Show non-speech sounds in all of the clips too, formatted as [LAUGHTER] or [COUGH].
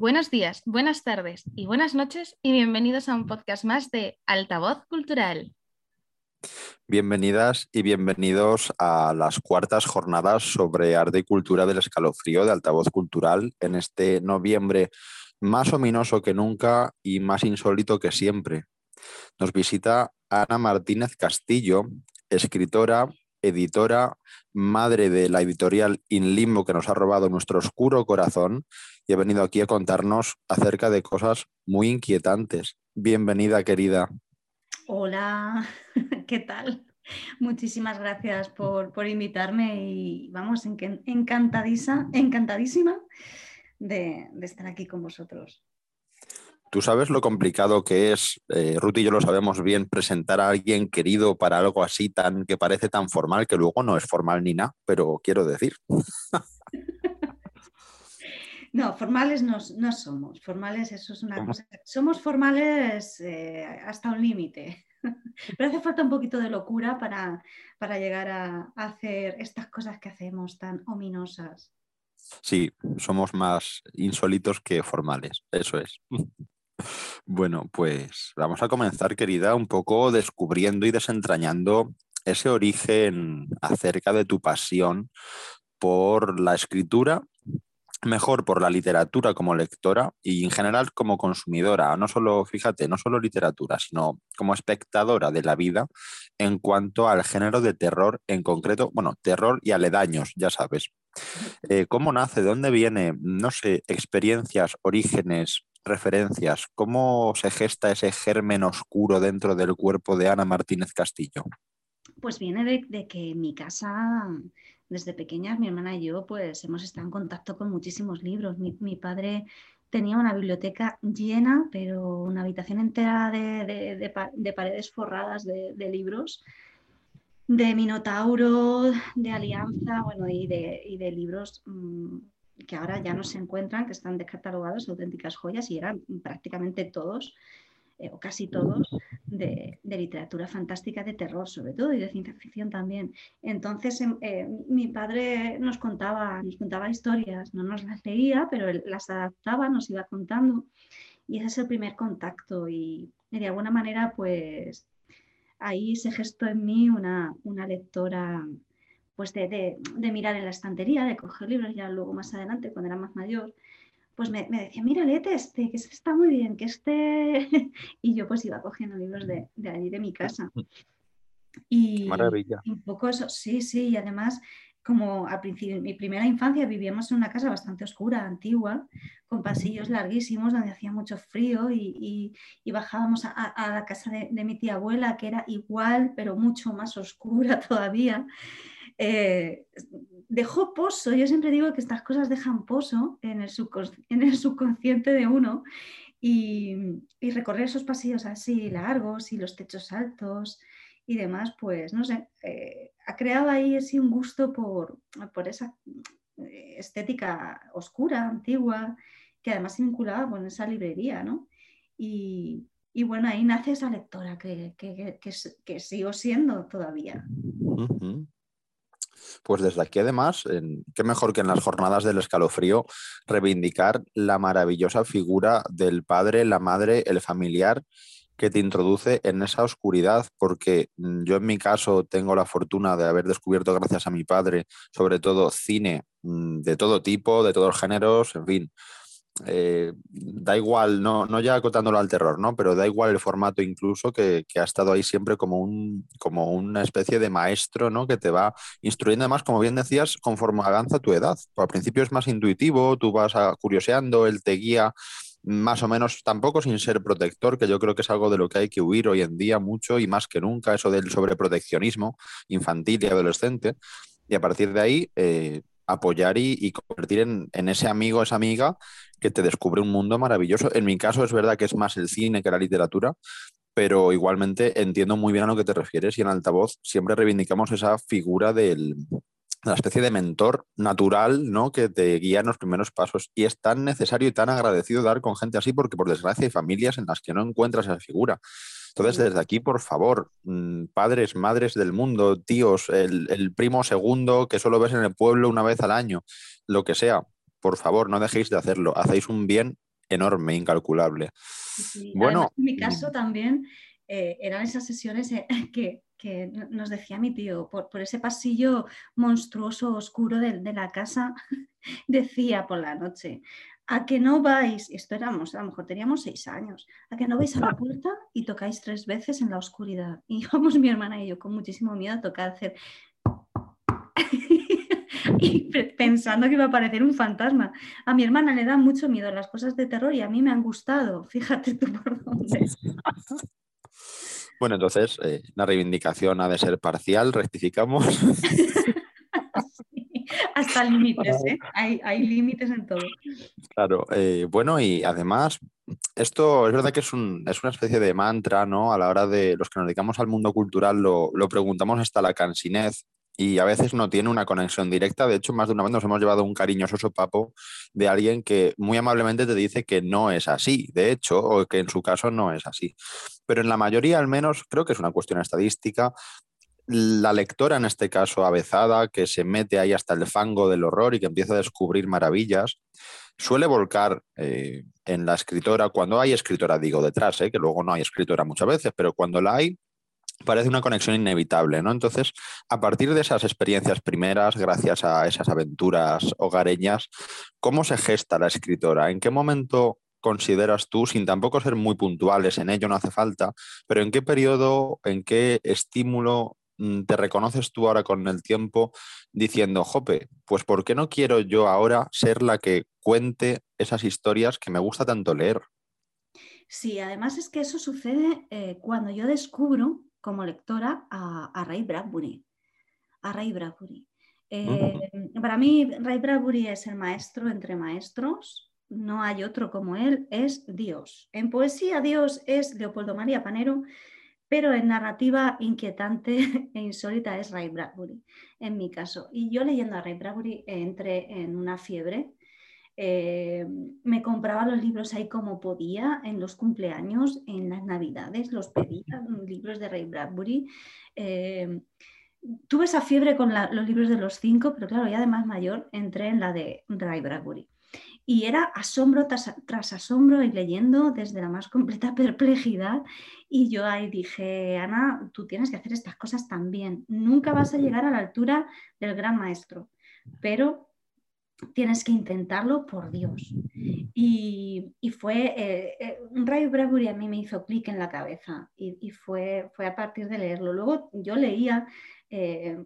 Buenos días, buenas tardes y buenas noches y bienvenidos a un podcast más de Altavoz Cultural. Bienvenidas y bienvenidos a las cuartas jornadas sobre arte y cultura del escalofrío de Altavoz Cultural en este noviembre más ominoso que nunca y más insólito que siempre. Nos visita Ana Martínez Castillo, escritora, editora, madre de la editorial In Limbo que nos ha robado nuestro oscuro corazón y ha venido aquí a contarnos acerca de cosas muy inquietantes. Bienvenida, querida. Hola, [LAUGHS] ¿qué tal? Muchísimas gracias por, invitarme y vamos, encantadísima, encantadísima de, estar aquí con vosotros. Tú sabes lo complicado que es, eh, Ruth y yo lo sabemos bien, presentar a alguien querido para algo así tan que parece tan formal, que luego no es formal ni nada, pero quiero decir. [LAUGHS] No, formales no, somos. Formales, eso es una cosa. Somos formales eh, hasta un límite. [LAUGHS] Pero hace falta un poquito de locura para, para llegar a, hacer estas cosas que hacemos tan ominosas. Sí, somos más insólitos que formales, eso es. [LAUGHS] Bueno, pues vamos a comenzar, querida, un poco descubriendo y desentrañando ese origen acerca de tu pasión por la escritura mejor por la literatura como lectora y en general como consumidora, no solo, fíjate, no solo literatura, sino como espectadora de la vida en cuanto al género de terror en concreto, bueno, terror y aledaños, ya sabes. Eh, ¿Cómo nace? ¿De dónde viene? No sé, experiencias, orígenes, referencias. ¿Cómo se gesta ese germen oscuro dentro del cuerpo de Ana Martínez Castillo? Pues viene de, que en mi casa desde pequeñas mi hermana y yo pues hemos estado en contacto con muchísimos libros. Mi, padre tenía una biblioteca llena, pero una habitación entera de, paredes forradas de, libros, de Minotauro, de Alianza, bueno, y de, libros mm, que ahora ya no se encuentran, que están descatalogados, auténticas joyas, y eran prácticamente todos eh, o casi todos, de, literatura fantástica, de terror sobre todo y de ciencia ficción también. Entonces em, eh, mi padre nos contaba, nos contaba historias, no nos las leía, pero él las adaptaba, nos iba contando y ese es el primer contacto y, de alguna manera pues ahí se gestó en mí una, una lectora pues de, de, mirar en la estantería, de coger libros ya luego más adelante cuando era más mayor pues me, decía, mira, léete este, que este está muy bien, que este... [LAUGHS] y yo pues iba cogiendo libros de, allí, de mi casa. Y, Maravilla. un poco eso, sí, sí, y además como al principio, en mi primera infancia vivíamos en una casa bastante oscura, antigua, con pasillos larguísimos donde hacía mucho frío y, bajábamos a, la casa de, de, mi tía abuela, que era igual, pero mucho más oscura [LAUGHS] todavía. Eh, dejó pozo. Yo siempre digo que estas cosas dejan pozo en el, subconsciente de uno y, recorrer esos pasillos así largos y los techos altos y demás, pues no sé, eh, ha creado ahí un gusto por, esa eh, estética oscura, antigua, que además se vinculaba con esa librería, ¿no? Y, bueno, ahí nace esa lectora que, que, sigo siendo todavía. Pues desde aquí además, qué mejor que en las jornadas del escalofrío, reivindicar la maravillosa figura del padre, la madre, el familiar que te introduce en esa oscuridad, porque mm, yo en mi caso tengo la fortuna de haber descubierto gracias a mi padre, sobre todo cine mm, de todo tipo, de todos los géneros, en fin, eh, da igual, no, no ya acotándolo al terror, ¿no? Pero da igual el formato incluso que, ha estado ahí siempre como, un, como una especie de maestro, ¿no? Que te va instruyendo además, como bien decías, conforme avanza tu edad. Al principio es más intuitivo, tú vas a, curioseando, él te guía más o menos, tampoco sin ser protector, que yo creo que es algo de lo que hay que huir hoy en día mucho y más que nunca, eso del sobreproteccionismo infantil y adolescente. Y a partir de ahí, eh, apoyar y, convertir en, ese amigo, esa amiga que te descubre un mundo maravilloso. En mi caso es verdad que es más el cine que la literatura, pero igualmente entiendo muy bien a lo que te refieres y en altavoz siempre reivindicamos esa figura del, de la especie de mentor natural ¿no? que te guía en los primeros pasos. Y es tan necesario y tan agradecido dar con gente así porque por desgracia hay familias en las que no encuentras esa figura. Entonces, desde aquí, por favor, mm, padres, madres del mundo, tíos, el, el primo segundo que solo ves en el pueblo una vez al año, lo que sea, por favor, no dejéis de hacerlo. Hacéis un bien enorme, incalculable. Bueno, en mi caso también eh, eran esas sesiones eh, [LAUGHS] que, nos decía mi tío, por, ese pasillo monstruoso, oscuro de, la casa, [LAUGHS] decía por la noche, a que no vais, esperamos, a lo mejor teníamos seis años, a que no vais a la puerta y tocáis tres veces en la oscuridad. Y íbamos mi hermana y yo con muchísimo miedo a tocar, hacer... [LAUGHS] y pensando que iba a aparecer un fantasma. A mi hermana le da mucho miedo las cosas de terror y a mí me han gustado. [LAUGHS] Fíjate tú por dónde. Bueno, entonces eh, la reivindicación ha de ser parcial, rectificamos. [LAUGHS] hasta [LAUGHS] límites, ¿eh? Hay, límites en todo. Claro, eh, bueno, y además, esto es verdad que es, una especie de mantra, ¿no? A la hora de los que nos dedicamos al mundo cultural, lo, lo preguntamos hasta la cansinez, y a veces no tiene una conexión directa. De hecho, más de una vez nos hemos llevado un cariñoso sopapo de alguien que muy amablemente te dice que no es así, de hecho, o que en su caso no es así. Pero en la mayoría, al menos, creo que es una cuestión estadística. La lectora, en este caso avezada, que se mete ahí hasta el fango del horror y que empieza a descubrir maravillas, suele volcar eh, en la escritora, cuando hay escritora, digo detrás, eh, que luego no hay escritora muchas veces, pero cuando la hay, parece una conexión inevitable, ¿no? Entonces, a partir de esas experiencias primeras, gracias a esas aventuras hogareñas, ¿cómo se gesta la escritora? ¿En qué momento consideras tú, sin tampoco ser muy puntuales en ello, no hace falta, pero en qué periodo, en qué estímulo te reconoces tú ahora con el tiempo diciendo, jope, pues ¿por qué no quiero yo ahora ser la que cuente esas historias que me gusta tanto leer? Sí, además es que eso sucede eh, cuando yo descubro como lectora a, Ray Bradbury. A Ray Bradbury. Eh, para mí, Ray Bradbury es el maestro entre maestros, no hay otro como él, es Dios. En poesía, Dios es Leopoldo María Panero, pero en narrativa inquietante [LAUGHS] e insólita es Ray Bradbury, en mi caso. Y yo leyendo a Ray Bradbury entré en una fiebre eh, me compraba los libros ahí como podía, en los cumpleaños, en las navidades, los pedía, libros de Ray Bradbury. Eh, tuve esa fiebre con los libros de los cinco, pero claro, ya de más mayor entré en la de Ray Bradbury. Y era asombro tras, asombro y leyendo desde la más completa [LAUGHS] perplejidad. Y yo ahí dije, Ana, tú tienes que hacer estas cosas también. Nunca vas a llegar a la altura del gran maestro, pero tienes que intentarlo por Dios. Y, fue, eh, eh, Ray Bradbury a mí me hizo clic en la cabeza y, fue, fue, a partir de leerlo. Luego yo leía, eh,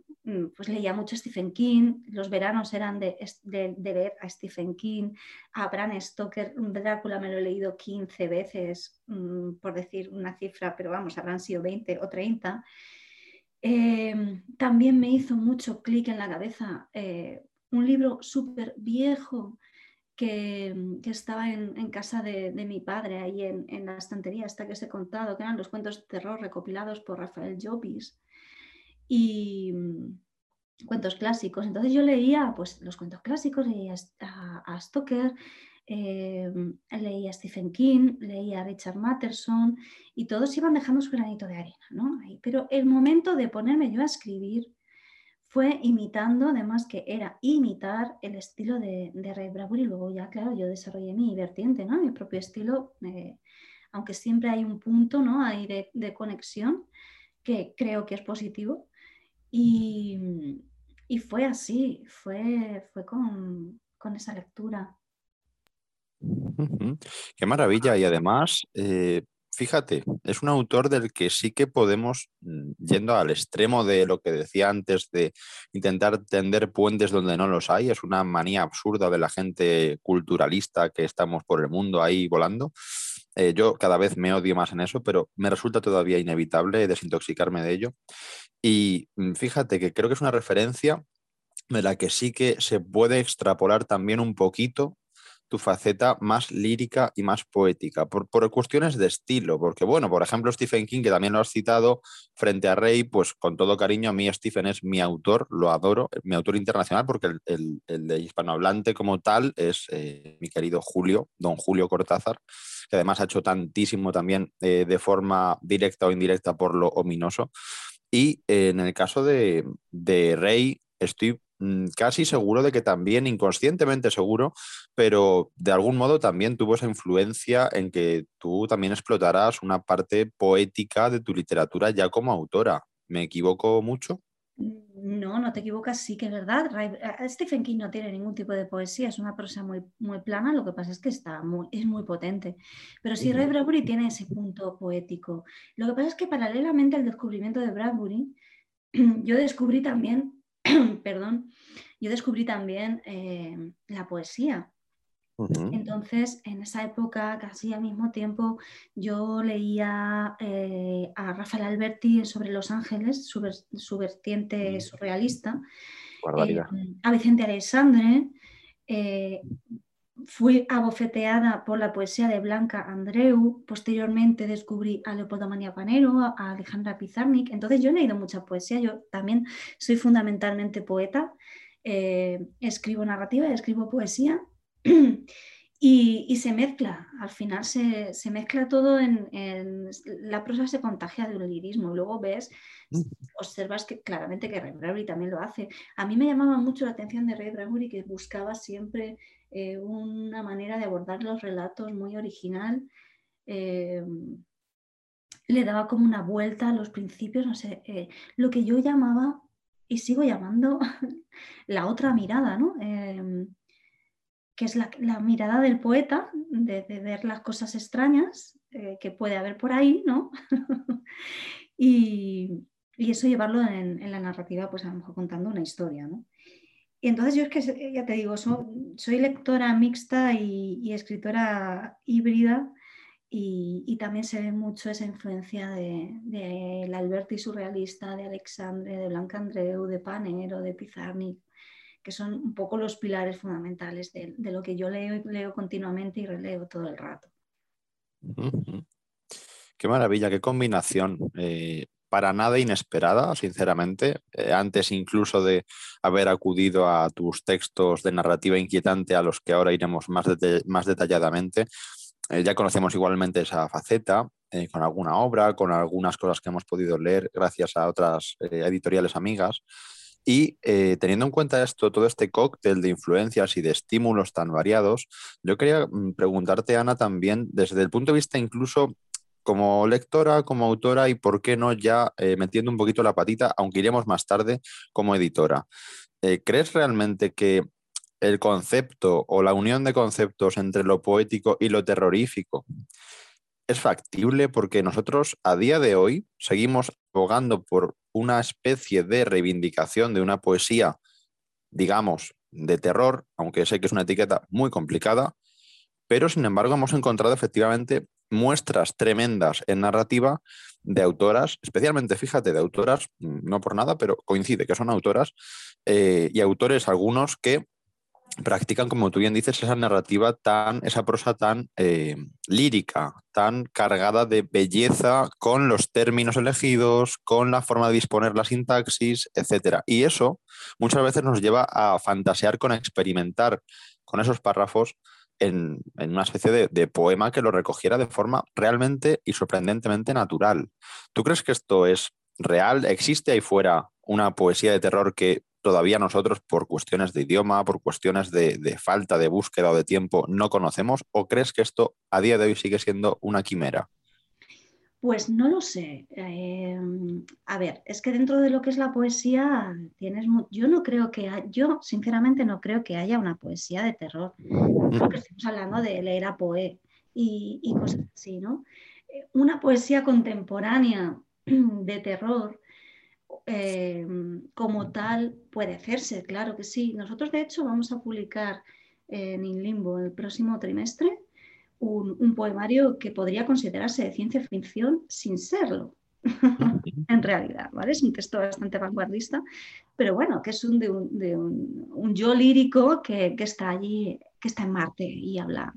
pues leía mucho Stephen King, los veranos eran de, de, ver a Stephen King, a Bram Stoker, Drácula me lo he leído 15 veces, mm, por decir una cifra, pero vamos, habrán sido 20 o 30. también me hizo mucho clic en la cabeza un libro súper viejo que, estaba en, casa de, mi padre, ahí en, la estantería, hasta que os he contado, que eran los cuentos de terror recopilados por Rafael Llopis. Y mm, cuentos clásicos. Entonces yo leía pues, los cuentos clásicos, leía a, Stoker, eh, leía a Stephen King, leía a Richard Matterson y todos iban dejando su granito de arena. ¿no? Pero el momento de ponerme yo a escribir fue imitando, además que era imitar el estilo de, Ray Bradbury y luego ya, claro, yo desarrollé mi vertiente, ¿no? mi propio estilo, eh, aunque siempre hay un punto ¿no? ahí de, conexión que creo que es positivo. Y, fue así, fue, fue con, esa lectura. Qué maravilla. Y además, eh, fíjate, es un autor del que sí que podemos, mm, yendo al extremo de lo que decía antes, de intentar tender puentes donde no los hay, es una manía absurda de la gente culturalista que estamos por el mundo ahí volando. Eh, yo cada vez me odio más en eso, pero me resulta todavía inevitable desintoxicarme de ello. Y mm, fíjate que creo que es una referencia de la que sí que se puede extrapolar también un poquito tu faceta más lírica y más poética, por, cuestiones de estilo, porque bueno, por ejemplo, Stephen King, que también lo has citado, frente a Rey, pues con todo cariño, a mí Stephen es mi autor, lo adoro, mi autor internacional, porque el, de hispanohablante como tal es eh, mi querido Julio, don Julio Cortázar, que además ha hecho tantísimo también eh, de forma directa o indirecta por lo ominoso. Y eh, en el caso de, de Rey, estoy casi seguro de que también, inconscientemente seguro, pero de algún modo también tuvo esa influencia en que tú también explotarás una parte poética de tu literatura ya como autora. ¿Me equivoco mucho? No, no te equivocas, sí que es verdad. Stephen King no tiene ningún tipo de poesía, es una prosa muy, muy plana, lo que pasa es que está muy, es muy potente. Pero sí, Ray Bradbury tiene ese punto poético. Lo que pasa es que paralelamente al descubrimiento de Bradbury, [CLEARS THROAT] yo descubrí también, perdón, yo descubrí también eh, la poesía. Entonces, en esa época, casi al mismo tiempo, yo leía eh, a Rafael Alberti sobre Los Ángeles, su, vertiente surrealista, eh, a Vicente Alexandre, eh, fui abofeteada por la poesía de Blanca Andreu, posteriormente descubrí a Leopoldo Panero, a Alejandra Pizarnik, entonces yo he leído mucha poesía, yo también soy fundamentalmente poeta, escribo narrativa, escribo poesía. [CLEARS THROAT] Y, se mezcla, al final se, mezcla todo en, La prosa se contagia de un lirismo. Y luego ves, observas que claramente que Ray Bradbury también lo hace. A mí me llamaba mucho la atención de Ray Bradbury que buscaba siempre eh, una manera de abordar los relatos muy original. Eh, le daba como una vuelta a los principios, no sé, eh, lo que yo llamaba y sigo llamando [LAUGHS] la otra mirada, ¿no? que es la, mirada del poeta, de, ver las cosas extrañas que puede haber por ahí, ¿no? [LAUGHS] y, eso llevarlo en, la narrativa, pues a lo mejor contando una historia, ¿no? Y entonces yo es que, ya te digo, soy lectora mixta y, escritora híbrida y, también se ve mucho esa influencia de, de Alberti surrealista, de Alexandre, de Blanca Andreu, de Panero, de Pizarnik, que son un poco los pilares fundamentales de, lo que yo leo, leo continuamente y releo todo el rato. Qué maravilla, qué combinación. Eh, para nada inesperada, sinceramente. Eh, antes incluso de haber acudido a tus textos de narrativa inquietante a los que ahora iremos más, más detalladamente, eh, ya conocemos igualmente esa faceta con alguna obra, con algunas cosas que hemos podido leer gracias a otras editoriales amigas. Y eh, teniendo en cuenta esto, todo este cóctel de influencias y de estímulos tan variados, yo quería mm, preguntarte, Ana, también desde el punto de vista incluso como lectora, como autora y, por qué no, ya eh, metiendo un poquito la patita, aunque iremos más tarde, como editora. Eh, ¿Crees realmente que el concepto o la unión de conceptos entre lo poético y lo terrorífico es factible porque nosotros a día de hoy seguimos abogando por una especie de reivindicación de una poesía, digamos, de terror, aunque sé que es una etiqueta muy complicada, pero sin embargo hemos encontrado efectivamente muestras tremendas en narrativa de autoras, especialmente, fíjate, de autoras, no por nada, pero coincide que son autoras eh, y autores algunos que practican, como tú bien dices, esa narrativa tan, esa prosa tan eh, lírica, tan cargada de belleza con los términos elegidos, con la forma de disponer la sintaxis, etc. Y eso muchas veces nos lleva a fantasear con experimentar con esos párrafos en, una especie de, de, poema que lo recogiera de forma realmente y sorprendentemente natural. ¿Tú crees que esto es real? ¿Existe ahí fuera una poesía de terror que todavía nosotros por cuestiones de idioma, por cuestiones de, falta de búsqueda o de tiempo no conocemos? ¿O crees que esto a día de hoy sigue siendo una quimera? Pues no lo sé. Eh, a ver, es que dentro de lo que es la poesía tienes, yo no creo que, yo sinceramente no creo que haya una poesía de terror, porque estamos hablando de leer a Poe y, cosas así, ¿no? Eh, una poesía contemporánea [CLEARS THROAT] de terror eh, como tal puede hacerse, claro que sí. Nosotros, de hecho, vamos a publicar en Inlimbo el próximo trimestre un, poemario que podría considerarse de ciencia ficción sin serlo, [LAUGHS] en realidad, ¿vale? Es un texto bastante vanguardista, pero bueno, que es un, de, un, yo lírico que, está allí, que está en Marte y habla,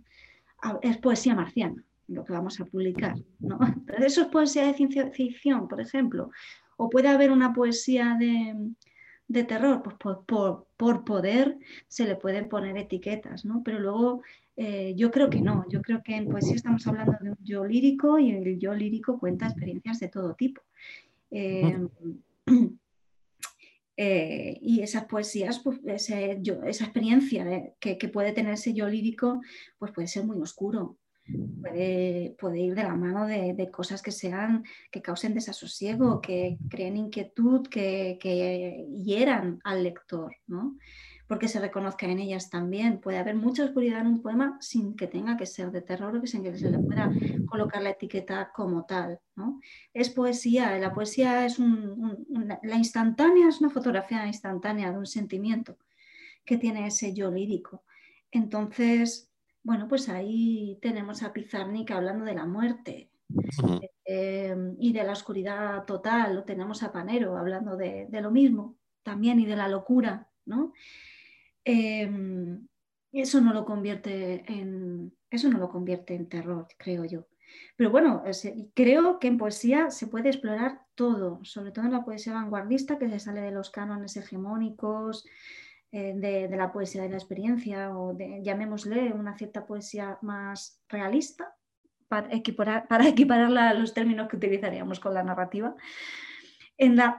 es poesía marciana lo que vamos a publicar, ¿no? eso es poesía de ciencia ficción, por ejemplo, o puede haber una poesía de, terror, pues por, poder se le pueden poner etiquetas, ¿no? Pero luego eh, yo creo que no, yo creo que en poesía estamos hablando de un yo lírico y el yo lírico cuenta experiencias de todo tipo. Eh, [CLEARS THROAT] Eh, y esas poesías, pues, esa experiencia que, puede tener ese yo lírico, pues puede ser muy oscuro. Puede, ir de la mano de, cosas que sean, que causen desasosiego, que creen inquietud, que, que hieran al lector, ¿no? Porque se reconozca en ellas también. Puede haber mucha oscuridad en un poema sin que tenga que ser de terror o que sin que se le pueda colocar la etiqueta como tal. ¿no? Es poesía, la poesía es la instantánea, es una fotografía instantánea de un sentimiento que tiene ese yo lírico. Entonces, bueno, pues ahí tenemos a Pizarnik hablando de la muerte, eh, y de la oscuridad total, tenemos a Panero hablando de, de, lo mismo también y de la locura, ¿no? Em, eso no lo convierte en eso no lo convierte en terror, creo yo. Pero bueno, creo que en poesía se puede explorar todo, sobre todo en la poesía vanguardista que se sale de los cánones hegemónicos, eh, de, la poesía de la experiencia o de, llamémosle una cierta poesía más realista, para, [LAUGHS] para equipararla a los términos que utilizaríamos con la narrativa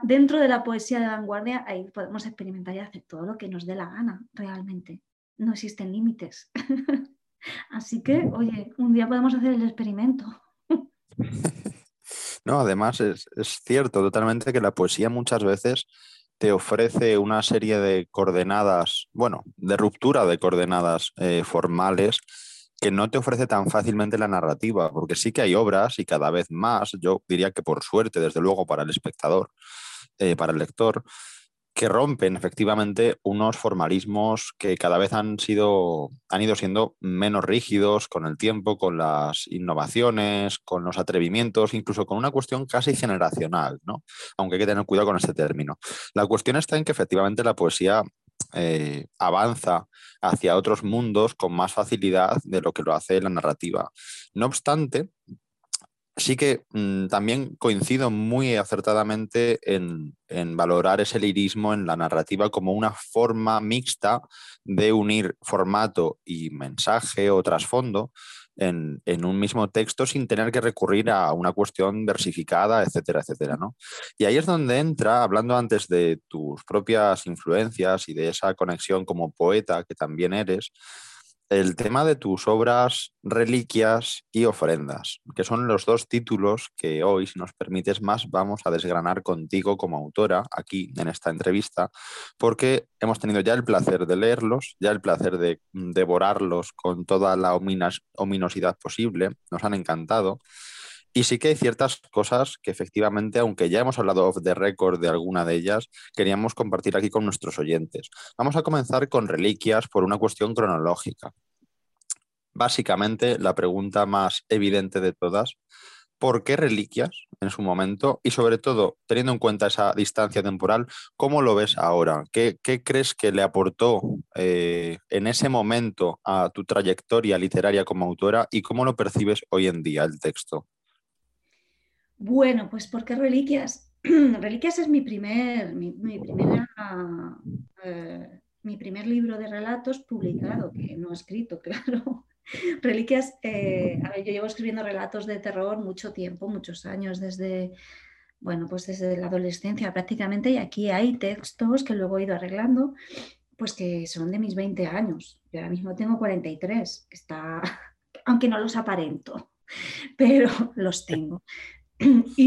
dentro de la poesía de vanguardia, ahí podemos experimentar y hacer todo lo que nos dé la gana, realmente. No existen límites. [LAUGHS] Así que, oye, un día podemos hacer el experimento. [LAUGHS] No, además es, cierto totalmente que la poesía muchas veces te ofrece una serie de coordenadas, bueno, de ruptura de coordenadas eh, formales que no te ofrece tan fácilmente la narrativa, porque sí que hay obras y cada vez más, yo diría que por suerte, desde luego, para el espectador, eh, para el lector, que rompen efectivamente unos formalismos que cada vez han sido, han ido siendo menos rígidos con el tiempo, con las innovaciones, con los atrevimientos, incluso con una cuestión casi generacional, ¿no? Aunque hay que tener cuidado con este término. La cuestión está en que efectivamente la poesía eh, avanza hacia otros mundos con más facilidad de lo que lo hace la narrativa. No obstante, sí que mm, también coincido muy acertadamente en, en, valorar ese lirismo en la narrativa como una forma mixta de unir formato y mensaje o trasfondo en, un mismo texto sin tener que recurrir a una cuestión versificada, etcétera, etcétera. ¿no? Y ahí es donde entra, hablando antes de tus propias influencias y de esa conexión como poeta que también eres, el tema de tus obras, reliquias y ofrendas, que son los dos títulos que hoy, si nos permites más, vamos a desgranar contigo como autora aquí en esta entrevista, porque hemos tenido ya el placer de leerlos, ya el placer de devorarlos con toda la ominosidad posible, nos han encantado. Y sí que hay ciertas cosas que efectivamente, aunque ya hemos hablado off the record de alguna de ellas, queríamos compartir aquí con nuestros oyentes. Vamos a comenzar con reliquias por una cuestión cronológica. Básicamente, la pregunta más evidente de todas, ¿por qué reliquias en su momento? Y sobre todo, teniendo en cuenta esa distancia temporal, ¿cómo lo ves ahora? ¿Qué, crees que le aportó eh, en ese momento a tu trayectoria literaria como autora y cómo lo percibes hoy en día el texto? Bueno, pues ¿por qué Reliquias? [CLEARS THROAT] Reliquias es mi primer, mi, eh, mi primer libro de relatos publicado, que no escrito, [LAUGHS] claro. Reliquias, eh, a ver, yo llevo escribiendo relatos de terror mucho tiempo, muchos años, desde, bueno, pues desde la adolescencia prácticamente, y aquí hay textos que luego he ido arreglando, pues que son de mis 20 años. Yo ahora mismo tengo 43, que está, [LAUGHS] aunque no los aparento, [LAUGHS] pero los tengo. [CLEARS THROAT]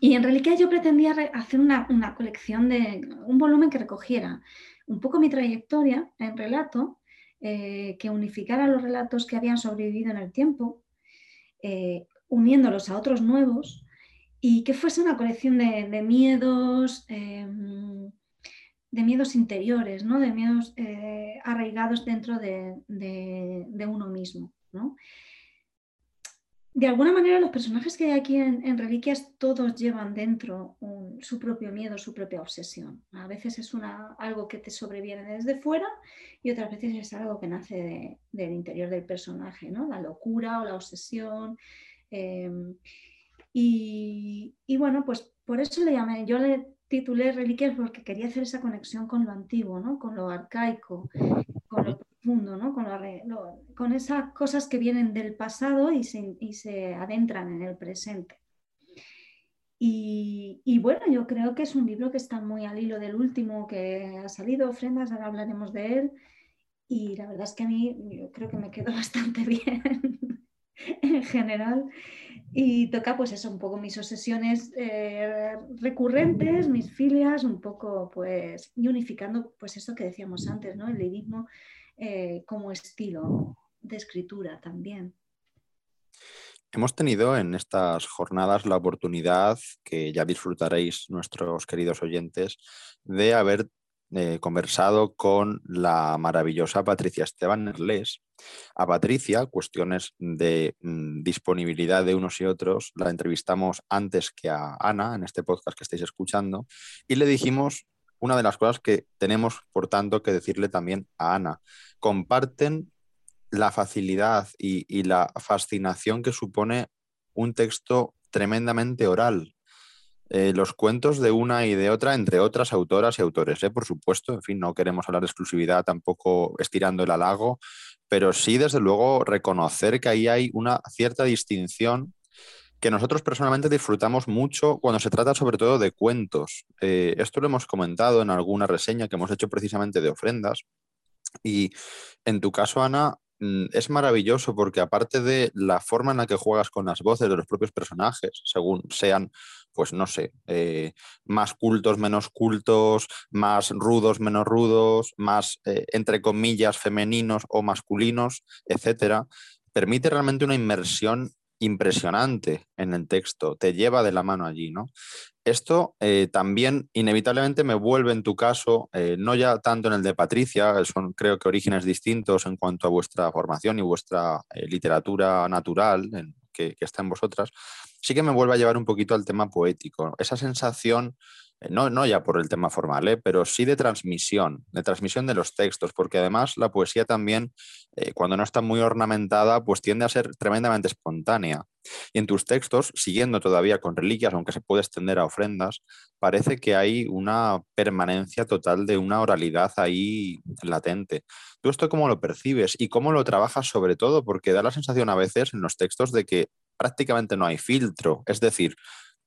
Y, en realidad yo pretendía hacer una, colección de un volumen que recogiera un poco mi trayectoria en relato, eh, que unificara los relatos que habían sobrevivido en el tiempo, eh, uniéndolos a otros nuevos y que fuese una colección de, miedos, em, de miedos interiores, ¿no? de miedos eh, arraigados dentro de, de uno mismo. ¿no? De alguna manera los personajes que hay aquí en, Reliquias todos llevan dentro su propio miedo, su propia obsesión. A veces es una, algo que te sobreviene desde fuera y otras veces es algo que nace del interior del personaje, ¿no? la locura o la obsesión. Em, y, bueno, pues por eso le llamé, yo le titulé Reliquias porque quería hacer esa conexión con lo antiguo, ¿no? con lo arcaico, con lo con, esas cosas que vienen del pasado y se, adentran en el presente. Y, bueno, yo creo que es un libro que está muy al hilo del último que ha salido, Ofrendas, ahora hablaremos de él. Y la verdad es que a mí yo creo que me quedó [LAUGHS] bastante bien en general. Y toca pues eso, un poco mis obsesiones eh, recurrentes, mis filias, un poco pues, y unificando pues eso que decíamos antes, ¿no? El lirismo eh, como estilo de escritura también. Hemos tenido en estas jornadas la oportunidad, que ya disfrutaréis nuestros queridos oyentes, de haber eh, conversado con la maravillosa Patricia Esteban Erles. A Patricia, cuestiones de mm, disponibilidad de unos y otros, la entrevistamos antes que a Ana en este podcast que estáis escuchando y le dijimos una de las cosas que tenemos, por tanto, que decirle también a Ana. Comparten la facilidad y, la fascinación que supone un texto tremendamente oral. Eh, los cuentos de una y de otra, entre otras autoras y autores, ¿eh? por supuesto. En fin, no queremos hablar de exclusividad tampoco estirando el halago, pero sí, desde luego, reconocer que ahí hay una cierta distinción que nosotros personalmente disfrutamos mucho cuando se trata sobre todo de cuentos. Eh, esto lo hemos comentado en alguna reseña que hemos hecho precisamente de ofrendas. Y en tu caso, Ana, Mm, es maravilloso porque aparte de la forma en la que juegas con las voces de los propios personajes, según sean, pues no sé, eh, más cultos, menos cultos, más rudos, menos rudos, más, eh, entre comillas, femeninos o masculinos, etcétera, permite realmente una inmersión impresionante en el texto, te lleva de la mano allí, ¿no? Esto eh, también inevitablemente me vuelve en tu caso, eh, no ya tanto en el de Patricia, son creo que orígenes distintos en cuanto a vuestra formación y vuestra eh, literatura natural que, que, está en vosotras, sí que me vuelve a llevar un poquito al tema poético, esa sensación eh, no, ya por el tema formal, ¿eh? pero sí de transmisión, de transmisión de los textos, porque además la poesía también, eh, cuando no está muy ornamentada, pues tiende a ser tremendamente espontánea. Y en tus textos, siguiendo todavía con reliquias, aunque se puede extender a ofrendas, parece que hay una permanencia total de una oralidad ahí latente. ¿Tú esto cómo lo percibes y cómo lo trabajas sobre todo? Porque da la sensación a veces en los textos de que prácticamente no hay filtro, es decir,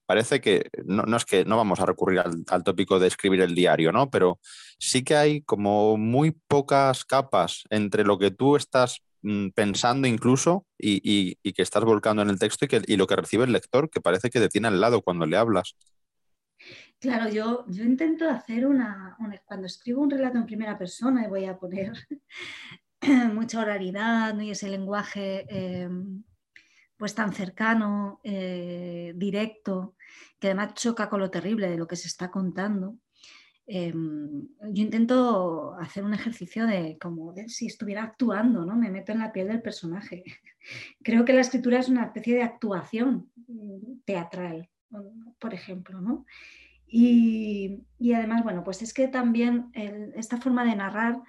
parece que no, es que no vamos a recurrir al, tópico de escribir el diario, ¿no? Pero sí que hay como muy pocas capas entre lo que tú estás mm, pensando incluso y, que estás volcando en el texto y, lo que recibe el lector, que parece que te tiene al lado cuando le hablas. Claro, yo, yo intento hacer una, Cuando escribo un relato en primera persona y voy a poner [LAUGHS] mucha oralidad ¿no? y ese lenguaje em, pues tan cercano, eh, directo, que además choca con lo terrible de lo que se está contando. Em, yo intento hacer un ejercicio de como si estuviera actuando, ¿no? Me meto en la piel del personaje. [LAUGHS] Creo que la escritura es una especie de actuación mm, teatral, por ejemplo, ¿no? Y, además, bueno, pues es que también esta forma de narrar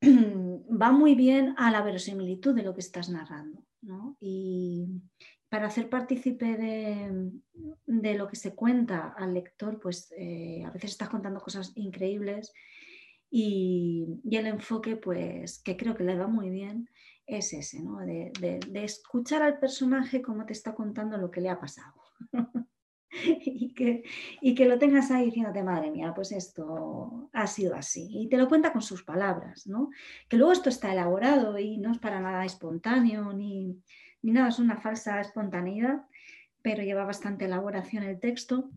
[CLEARS THROAT] va muy bien a la verosimilitud de lo que estás narrando. Y para hacer partícipe de, lo que se cuenta al lector, pues eh, a veces estás contando cosas increíbles y, el enfoque, pues que creo que le va muy bien, es ese, de, de escuchar al personaje cómo te está contando lo que le ha pasado. [LAUGHS] [LAUGHS] y, que, y que lo tengas ahí diciéndote, madre mía, pues esto ha sido así. Y te lo cuenta con sus palabras, ¿no? Que luego esto está elaborado y no es para nada espontáneo ni, nada, es una falsa espontaneidad, pero lleva bastante elaboración el texto.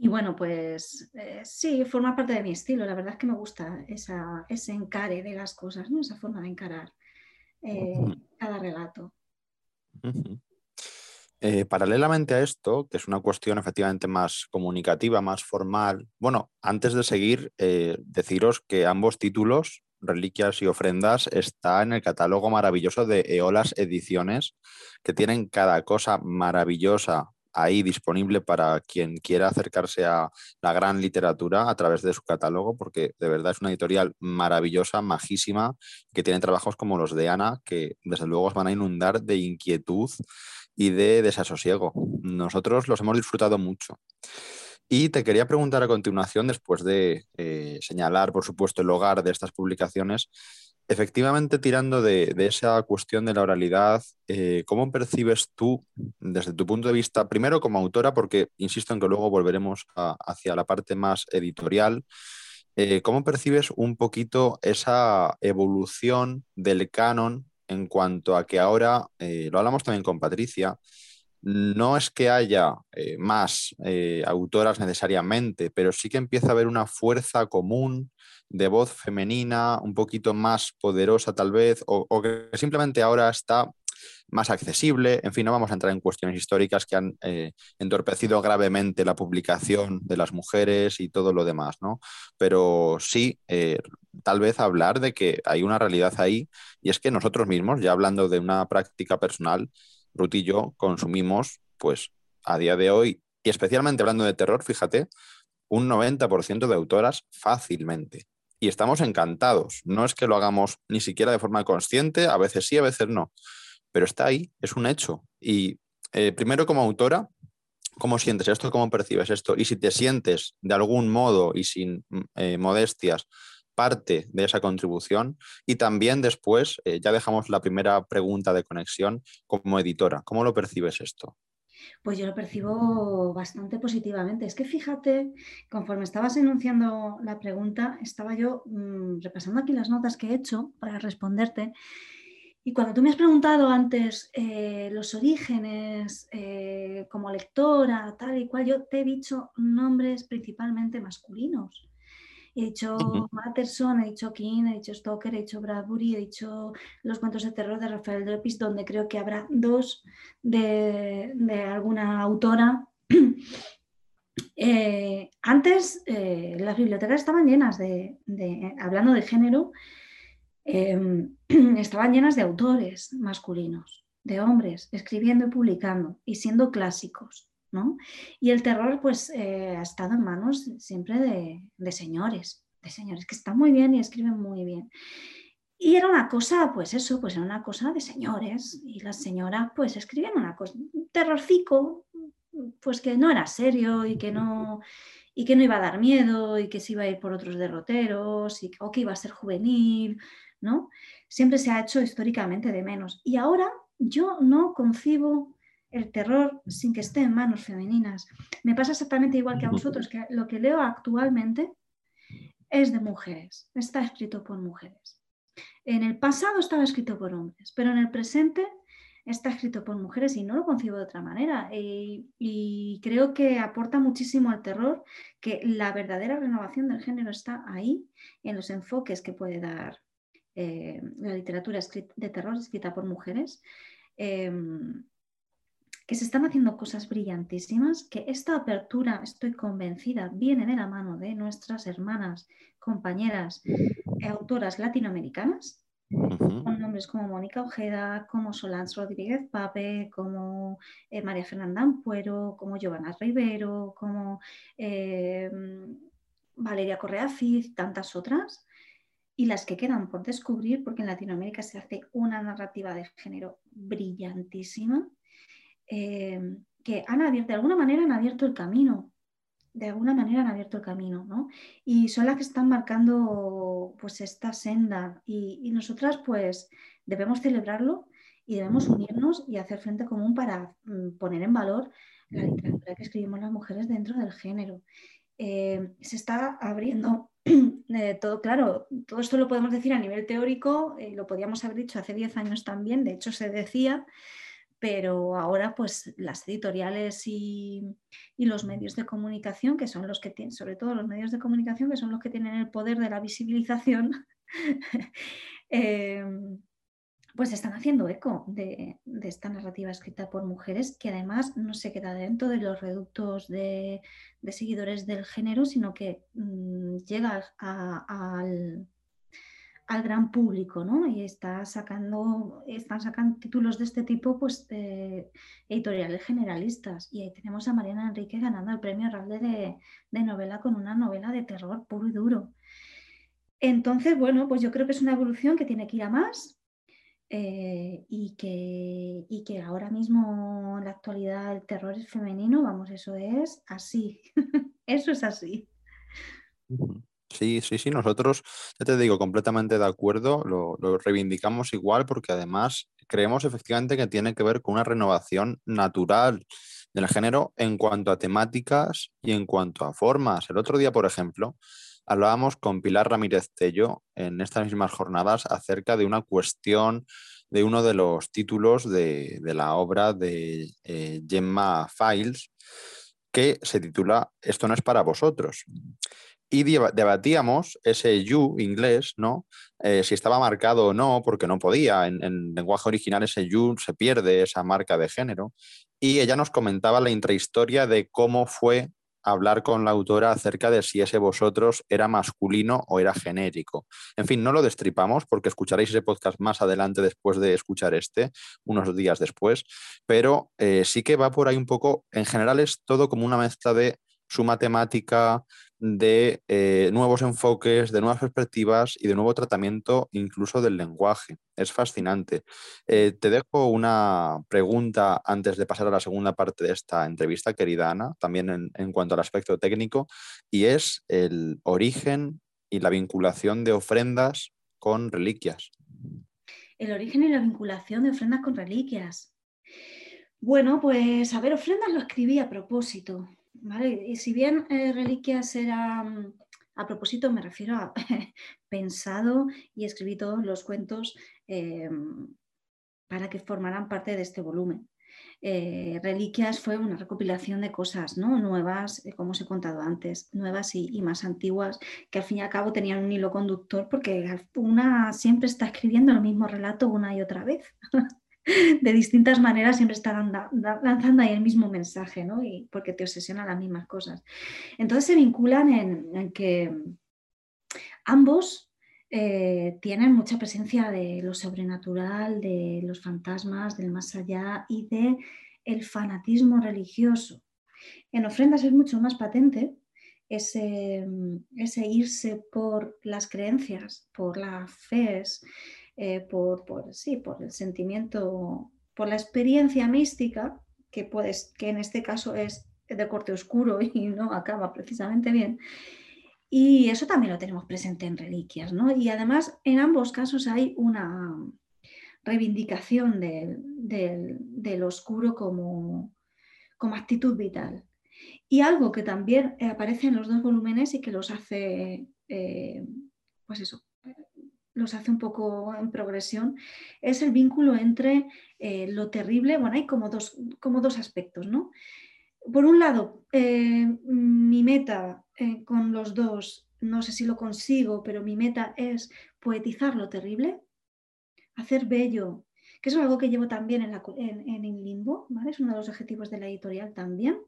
Y bueno, pues eh, sí, forma parte de mi estilo. La verdad es que me gusta esa, ese encare de las cosas, ¿no? esa forma de encarar eh, cada relato. Eh, paralelamente a esto, que es una cuestión efectivamente más comunicativa, más formal, bueno, antes de seguir, eh, deciros que ambos títulos, Reliquias y Ofrendas, está en el catálogo maravilloso de Eolas Ediciones, que tienen cada cosa maravillosa ahí disponible para quien quiera acercarse a la gran literatura a través de su catálogo, porque de verdad es una editorial maravillosa, majísima, que tiene trabajos como los de Ana, que desde luego os van a inundar de inquietud y de desasosiego. Nosotros los hemos disfrutado mucho. Y te quería preguntar a continuación, después de eh, señalar, por supuesto, el hogar de estas publicaciones, efectivamente, tirando de, esa cuestión de la oralidad, eh, ¿cómo percibes tú, desde tu punto de vista, primero como autora, porque insisto en que luego volveremos hacia la parte más editorial, eh, ¿cómo percibes un poquito esa evolución del canon en cuanto a que ahora, eh, lo hablamos también con Patricia, no es que haya más autoras necesariamente, pero sí que empieza a haber una fuerza común de voz femenina un poquito más poderosa tal vez, o, que simplemente ahora está más accesible. En fin, no vamos a entrar en cuestiones históricas que han eh, entorpecido gravemente la publicación de las mujeres y todo lo demás, ¿no? Pero sí, eh, tal vez hablar de que hay una realidad ahí y es que nosotros mismos, ya hablando de una práctica personal, Ruth y yo consumimos, pues a día de hoy, y especialmente hablando de terror, fíjate, un 90% de autoras fácilmente y estamos encantados. No es que lo hagamos ni siquiera de forma consciente, a veces sí, a veces no, pero está ahí, es un hecho. Y eh, primero como autora, ¿cómo sientes esto? ¿Cómo percibes esto? Y si te sientes de algún modo y sin mm, eh, modestias parte de esa contribución y también después, eh, ya dejamos la primera pregunta de conexión como editora, ¿cómo lo percibes esto? Pues yo lo percibo bastante positivamente. Es que fíjate, conforme estabas enunciando la pregunta, estaba yo mm, repasando aquí las notas que he hecho para responderte. Y cuando tú me has preguntado antes eh, los orígenes eh, como lectora, tal y cual, yo te he dicho nombres principalmente masculinos. He dicho Matterson, he dicho King, he dicho Stoker, he dicho Bradbury, he dicho los cuentos de terror de Rafael Drepis, donde creo que habrá dos de, alguna autora. [CLEARS THROAT] Eh, antes las bibliotecas estaban llenas de, hablando de género, em, [CLEARS THROAT] estaban llenas de autores masculinos, de hombres, escribiendo y publicando y siendo clásicos. Y el terror pues eh, ha estado en manos siempre de, señores, de señores que están muy bien y escriben muy bien. Y era una cosa, pues eso, pues era una cosa de señores. Y las señoras pues escribían una cosa, un terrorcico, pues que no era serio y que no, y que no iba a dar miedo y que se iba a ir por otros derroteros y, o que iba a ser juvenil, Siempre se ha hecho históricamente de menos. Y ahora yo no concibo el terror sin que esté en manos femeninas. Me pasa exactamente igual que a vosotros, que lo que leo actualmente es de mujeres, está escrito por mujeres. En el pasado estaba escrito por hombres, pero en el presente está escrito por mujeres y no lo concibo de otra manera. Y, creo que aporta muchísimo al terror, que la verdadera renovación del género está ahí, en los enfoques que puede dar eh, la literatura de terror escrita por mujeres. Em, que se están haciendo cosas brillantísimas, que esta apertura, estoy convencida, viene de la mano de nuestras hermanas, compañeras, autoras latinoamericanas, con nombres como Mónica Ojeda, como Solange Rodríguez Pape, como eh, María Fernanda Ampuero, como Giovanna Rivero, como eh, Valeria Correa Fiz, tantas otras, y las que quedan por descubrir, porque en Latinoamérica se hace una narrativa de género brillantísima eh, que han abierto, de alguna manera han abierto el camino, de alguna manera han abierto el camino, ¿no? Y son las que están marcando pues esta senda y, nosotras pues debemos celebrarlo y debemos unirnos y hacer frente común para mm, poner en valor la literatura que escribimos las mujeres dentro del género. Eh, se está abriendo [CLEARS THROAT] eh, todo, claro, todo esto lo podemos decir a nivel teórico, lo podíamos haber dicho hace 10 años también, de hecho se decía, pero ahora pues las editoriales y, los medios de comunicación, que son los que tienen, sobre todo los medios de comunicación, que son los que tienen el poder de la visibilización, [LAUGHS] em, pues están haciendo eco de, esta narrativa escrita por mujeres que además no se queda dentro de los reductos de, seguidores del género, sino que mm, llega al gran público, ¿no? Y está sacando, están sacando títulos de este tipo, pues, editoriales generalistas. Y ahí tenemos a Mariana Enrique ganando el premio Ralde de, novela con una novela de terror puro y duro. Entonces, bueno, pues yo creo que es una evolución que tiene que ir a más eh, y, que, y que ahora mismo en la actualidad el terror es femenino, vamos, eso es así, [LAUGHS] eso es así. Sí, sí, sí, nosotros, ya te digo, completamente de acuerdo, lo, lo, reivindicamos igual porque además creemos efectivamente que tiene que ver con una renovación natural del género en cuanto a temáticas y en cuanto a formas. El otro día, por ejemplo, hablábamos con Pilar Ramírez Tello en estas mismas jornadas acerca de una cuestión de uno de los títulos de, la obra de eh, Gemma Files, que se titula Esto no es para vosotros. Y debatíamos ese you inglés, ¿no? Eh, si estaba marcado o no, porque no podía. En, en, lenguaje original ese you se pierde, esa marca de género. Y ella nos comentaba la intrahistoria de cómo fue hablar con la autora acerca de si ese vosotros era masculino o era genérico. En fin, no lo destripamos porque escucharéis ese podcast más adelante después de escuchar este, unos días después, pero eh, sí que va por ahí un poco, en general es todo como una mezcla de su matemática, de eh, nuevos enfoques, de nuevas perspectivas y de nuevo tratamiento incluso del lenguaje. Es fascinante. Eh, te dejo una pregunta antes de pasar a la segunda parte de esta entrevista, querida Ana, también en, en cuanto al aspecto técnico, y es el origen y la vinculación de ofrendas con reliquias. El origen y la vinculación de ofrendas con reliquias. Bueno, pues a ver, ofrendas lo escribí a propósito. Y si bien eh, Reliquias era, a propósito me refiero a [LAUGHS] pensado y escribí todos los cuentos eh, para que formaran parte de este volumen. Eh, Reliquias fue una recopilación de cosas ¿no? nuevas, como os he contado antes, nuevas y, y, más antiguas, que al fin y al cabo tenían un hilo conductor porque una siempre está escribiendo el mismo relato una y otra vez. [LAUGHS] [LAUGHS] de distintas maneras siempre están lanzando ahí el mismo mensaje, ¿no? Y porque te obsesionan las mismas cosas. Entonces se vinculan en, que ambos eh, tienen mucha presencia de lo sobrenatural, de los fantasmas, del más allá y de el fanatismo religioso. En ofrendas es mucho más patente ese, ese irse por las creencias, por las fees, eh, por, sí, por el sentimiento, por la experiencia mística, que, puedes, que en este caso es de corte oscuro y no acaba precisamente bien. Y eso también lo tenemos presente en reliquias, ¿no? Y además en ambos casos hay una reivindicación del, oscuro como, como actitud vital. Y algo que también aparece en los dos volúmenes y que los hace, eh, pues eso, los hace un poco en progresión, es el vínculo entre eh, lo terrible, bueno, hay como dos, como dos aspectos, ¿no? Por un lado, eh, mi meta eh, con los dos, no sé si lo consigo, pero mi meta es poetizar lo terrible, hacer bello, que es algo que llevo también en, la, en, limbo, ¿vale? es uno de los objetivos de la editorial también.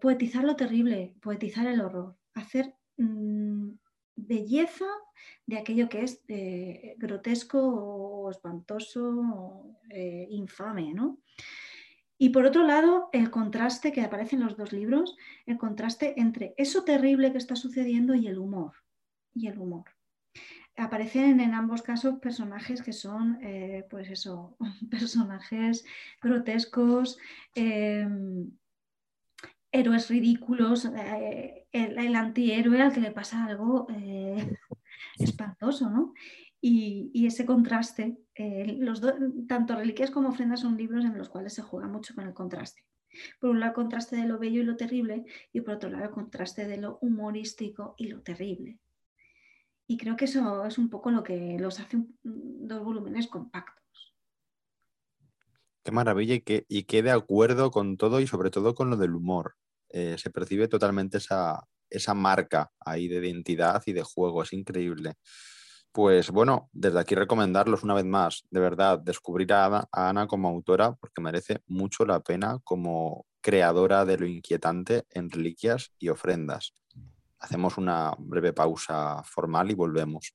poetizar lo terrible, poetizar el horror, hacer mm, belleza de aquello que es eh, grotesco o espantoso, eh, infame, ¿no? Y por otro lado, el contraste que aparece en los dos libros, el contraste entre eso terrible que está sucediendo y el humor. Y el humor. Aparecen en ambos casos personajes que son, eh, pues eso, [LAUGHS] personajes grotescos, héroes ridículos, el, antihéroe al que le pasa algo eh, [LAUGHS] espantoso, ¿no? Y, ese contraste, eh, los tanto Reliquias como Ofrendas son libros en los cuales se juega mucho con el contraste. Por un lado, el contraste de lo bello y lo terrible, y por otro lado, el contraste de lo humorístico y lo terrible. Y creo que eso es un poco lo que los hace dos volúmenes compactos. Qué maravilla y y de acuerdo con todo y sobre todo con lo del humor. Eh, se percibe totalmente esa, marca ahí de identidad y de juego, es increíble. Pues bueno, desde aquí recomendarlos una vez más, de verdad, descubrir a Ana, como autora, porque merece mucho la pena como creadora de lo inquietante en reliquias y ofrendas. Hacemos una breve pausa formal y volvemos.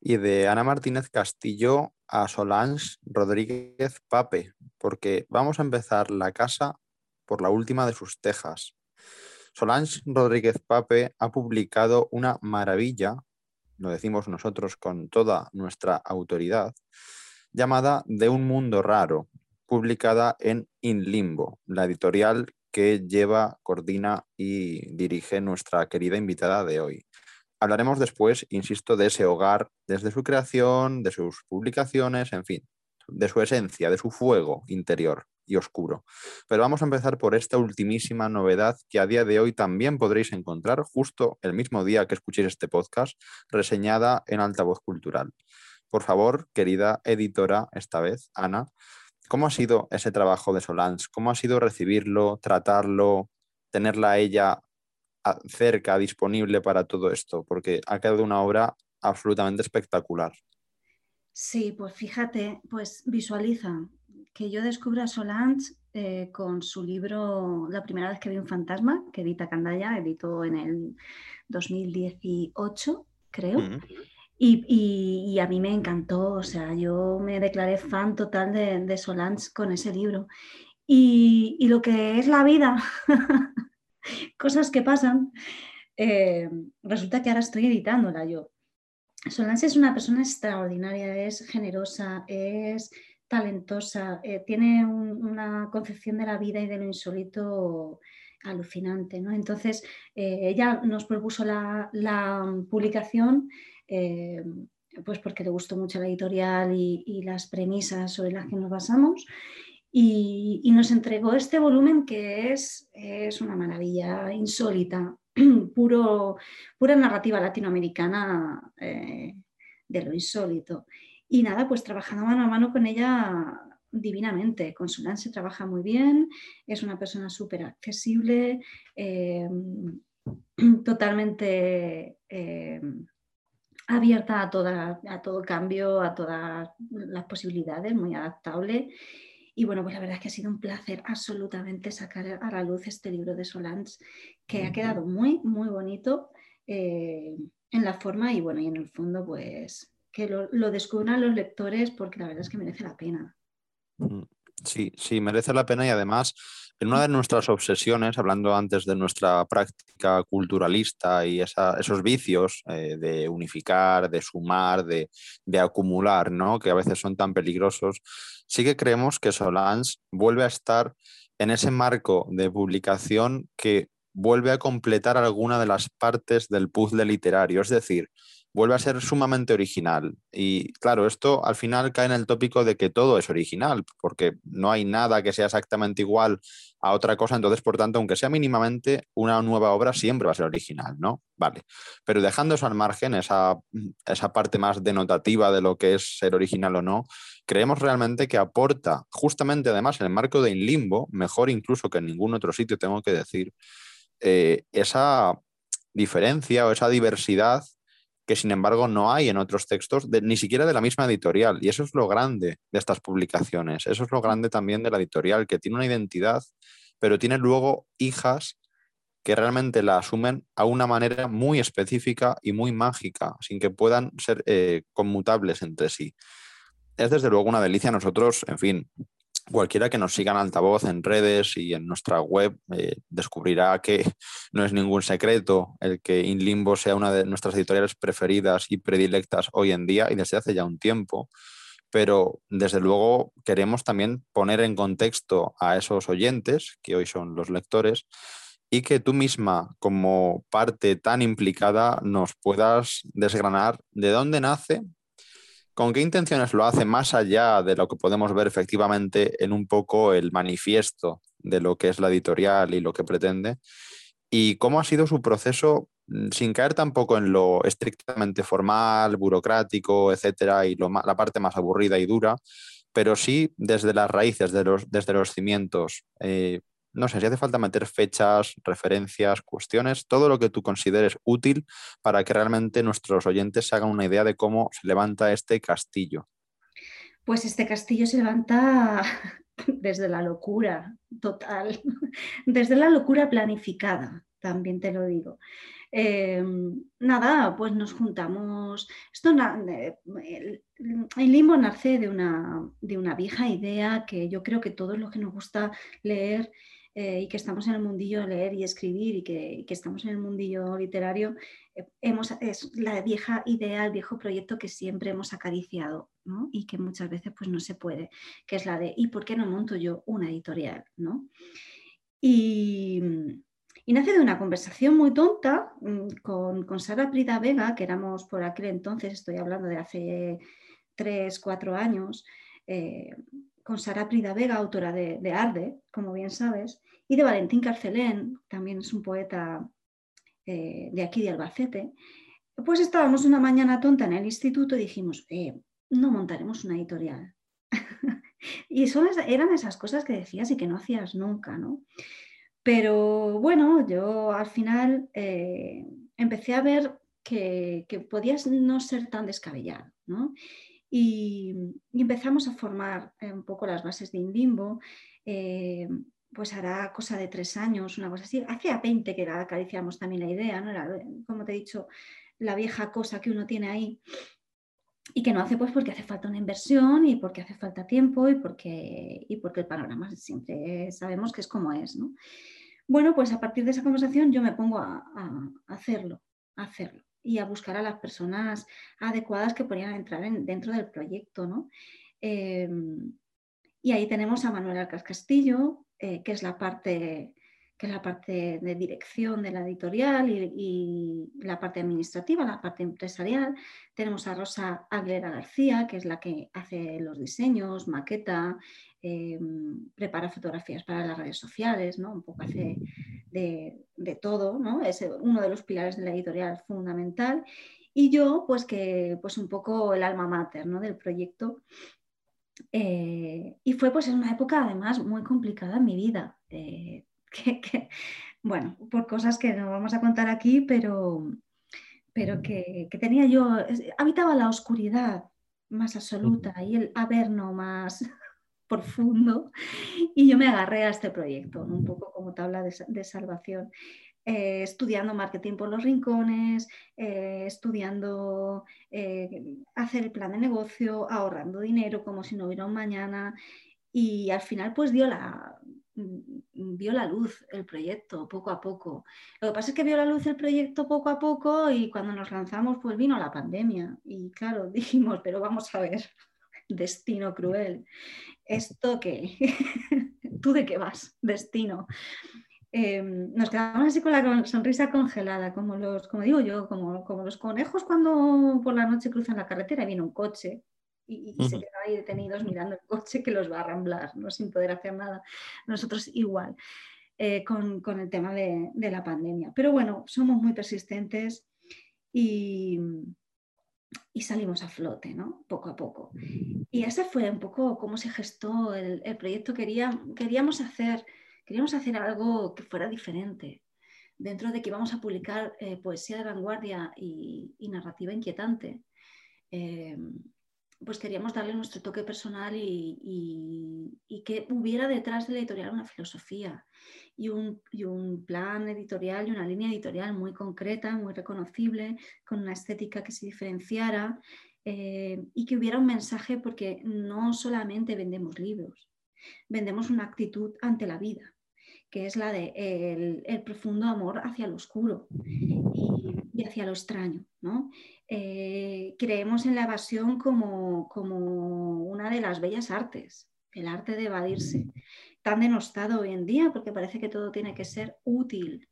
Y de Ana Martínez Castillo a Solange Rodríguez Pape, porque vamos a empezar la casa por la última de sus tejas. Solange Rodríguez Pape ha publicado una maravilla, lo decimos nosotros con toda nuestra autoridad, llamada De un mundo raro, publicada en In Limbo, la editorial que lleva, coordina y dirige nuestra querida invitada de hoy. Hablaremos después, insisto, de ese hogar desde su creación, de sus publicaciones, en fin, de su esencia, de su fuego interior y oscuro. Pero vamos a empezar por esta ultimísima novedad que a día de hoy también podréis encontrar justo el mismo día que escuchéis este podcast, reseñada en Altavoz Cultural. Por favor, querida editora, esta vez, Ana, ¿cómo ha sido ese trabajo de Solans? ¿Cómo ha sido recibirlo, tratarlo, tenerla a ella cerca, disponible para todo esto? Porque ha quedado una obra absolutamente espectacular. Sí, pues fíjate, pues visualiza que yo descubro a Solange eh, con su libro La primera vez que vi un fantasma, que edita Candaya, editó en el 2018, creo. y, a mí me encantó, o sea, yo me declaré fan total de, de Solange con ese libro. Y, y, lo que es la vida, [LAUGHS] cosas que pasan, eh, resulta que ahora estoy editándola yo. Solange es una persona extraordinaria, es generosa, es talentosa, eh, tiene una concepción de la vida y de lo insólito alucinante. ¿no? Entonces, eh, ella nos propuso la, publicación pues porque le gustó mucho la editorial y, las premisas sobre las que nos basamos y, nos entregó este volumen que es, es una maravilla insólita, [CLEARS THROAT] puro, pura narrativa latinoamericana eh, de lo insólito. Y nada, pues trabajando mano a mano con ella divinamente. Con se trabaja muy bien, es una persona súper accesible, eh, [CLEARS THROAT] totalmente eh, abierta a, toda, a todo cambio, a todas las posibilidades, muy adaptable. Y bueno, pues la verdad es que ha sido un placer absolutamente sacar a la luz este libro de Solans, que ha quedado muy, muy bonito eh, en la forma y bueno, y en el fondo, pues que lo, descubran los lectores porque la verdad es que merece la pena. Mm, sí, sí, merece la pena y además en una de nuestras obsesiones, hablando antes de nuestra práctica culturalista y esos vicios eh, de unificar, de sumar, de, de, acumular, ¿no? que a veces son tan peligrosos, sí que creemos que Solans vuelve a estar en ese marco de publicación que vuelve a completar alguna de las partes del puzzle literario. Es decir, vuelve a ser sumamente original. Y claro, esto al final cae en el tópico de que todo es original, porque no hay nada que sea exactamente igual a otra cosa, entonces, por tanto, aunque sea mínimamente, una nueva obra siempre va a ser original, ¿no? Vale. Pero dejando eso al margen, esa, esa parte más denotativa de lo que es ser original o no, creemos realmente que aporta, justamente además en el marco de In Limbo, mejor incluso que en ningún otro sitio, tengo que decir, eh, esa diferencia o esa diversidad que sin embargo no hay en otros textos, ni siquiera de la misma editorial. Y eso es lo grande de estas publicaciones, eso es lo grande también de la editorial, que tiene una identidad, pero tiene luego hijas que realmente la asumen a una manera muy específica y muy mágica, sin que puedan ser eh, conmutables entre sí. Es desde luego una delicia. Nosotros, en fin, cualquiera que nos siga en altavoz en redes y en nuestra web eh, descubrirá que [LAUGHS] no es ningún secreto el que InLimbo sea una de nuestras editoriales preferidas y predilectas hoy en día y desde hace ya un tiempo. Pero desde luego queremos también poner en contexto a esos oyentes, que hoy son los lectores, y que tú misma, como parte tan implicada, nos puedas desgranar de dónde nace ¿Con qué intenciones lo hace más allá de lo que podemos ver efectivamente en un poco el manifiesto de lo que es la editorial y lo que pretende? ¿Y cómo ha sido su proceso mm, sin caer tampoco en lo estrictamente formal, burocrático, etcétera, y la parte más aburrida y dura, pero sí desde las raíces, desde los cimientos, eh, no sé si hace falta meter fechas, referencias, cuestiones, todo lo que tú consideres útil para que realmente nuestros oyentes se hagan una idea de cómo se levanta este castillo. Pues este castillo se levanta [LAUGHS] desde la locura total, [LAUGHS] desde la locura planificada, también te lo digo. Em, nada, pues nos juntamos. Esto, el, limbo nace de una, de una vieja idea que yo creo que todos los que nos gusta leer eh, y que estamos en el mundillo de leer y escribir y que, estamos en el mundillo literario, eh, hemos, es la vieja idea, el viejo proyecto que siempre hemos acariciado y que muchas veces pues, no se puede, que es la de ¿y por qué no monto yo una editorial? ¿no? Y, nace de una conversación muy tonta mm, con, Sara Prida Vega, que éramos por aquel entonces, estoy hablando de hace tres, cuatro años, eh, con Sara Prida Vega, autora de, Arde, como bien sabes, y de Valentín Carcelén, también es un poeta eh, de aquí de Albacete. Pues estábamos una mañana tonta en el instituto y dijimos, eh, no montaremos una editorial. [LAUGHS] y son, eran esas cosas que decías y que no hacías nunca, ¿no? Pero bueno, yo al final eh, empecé a ver que, podías no ser tan descabellado, ¿no? Y, empezamos a formar un poco las bases de Indimbo. Eh, pues hará cosa de tres años, una cosa así. Hacía 20 que acariciamos también la idea, ¿no? Era, como te he dicho, la vieja cosa que uno tiene ahí y que no hace pues porque hace falta una inversión y porque hace falta tiempo y porque, y porque el panorama siempre sabemos que es como es. ¿no? Bueno, pues a partir de esa conversación yo me pongo a, hacerlo, a hacerlo y a buscar a las personas adecuadas que podrían entrar dentro del proyecto. ¿no? Em, y ahí tenemos a Manuel Alcas Castillo, eh, que es la parte que es la parte de dirección de la editorial y, la parte administrativa, la parte empresarial. Tenemos a Rosa Aguilera García, que es la que hace los diseños, maqueta, em, prepara fotografías para las redes sociales, ¿no? un poco hace de, todo, ¿no? es uno de los pilares de la editorial fundamental. Y yo, pues que pues un poco el alma mater ¿no? del proyecto. Eh, y fue pues en una época además muy complicada en mi vida. Eh, [LAUGHS] que, bueno, por cosas que no vamos a contar aquí, pero, pero que, tenía yo, habitaba la oscuridad más absoluta y el averno más [LAUGHS] profundo y yo me agarré a este proyecto, un poco como tabla de, salvación. Eh, estudiando marketing por los rincones, eh, estudiando eh, hacer el plan de negocio, ahorrando dinero como si no hubiera un mañana y al final pues dio la, Mm, vio la luz el proyecto poco a poco. Lo que pasa es que vio la luz el proyecto poco a poco y cuando nos lanzamos pues vino la pandemia y claro, [LAUGHS] dijimos, pero vamos a ver, destino cruel, esto que, [LAUGHS] tú de qué vas, destino. Em, nos quedamos así con la sonrisa congelada, como los, como digo yo, como, como los conejos cuando por la noche cruzan la carretera y viene un coche y, se quedan ahí detenidos mirando el coche que los va a arramblar, ¿no? sin poder hacer nada. Nosotros igual. Eh, con, el tema de, la pandemia. Pero bueno, somos muy persistentes y, salimos a flote, ¿no? Poco a poco. Y ese fue un poco cómo se gestó el, proyecto. queríamos, hacer, queríamos hacer algo que fuera diferente. Dentro de que íbamos a publicar eh, poesía de vanguardia y, narrativa inquietante. Eh, pues queríamos darle nuestro toque personal y, que hubiera detrás de la editorial una filosofía y un, plan editorial y una línea editorial muy concreta, muy reconocible, con una estética que se diferenciara eh, y que hubiera un mensaje porque no solamente vendemos libros, vendemos una actitud ante la vida que es la de el, profundo amor hacia lo oscuro. Y, hacia lo extraño. ¿no? Eh, creemos en la evasión como, una de las bellas artes, el arte de evadirse, tan denostado hoy en día porque parece que todo tiene que ser útil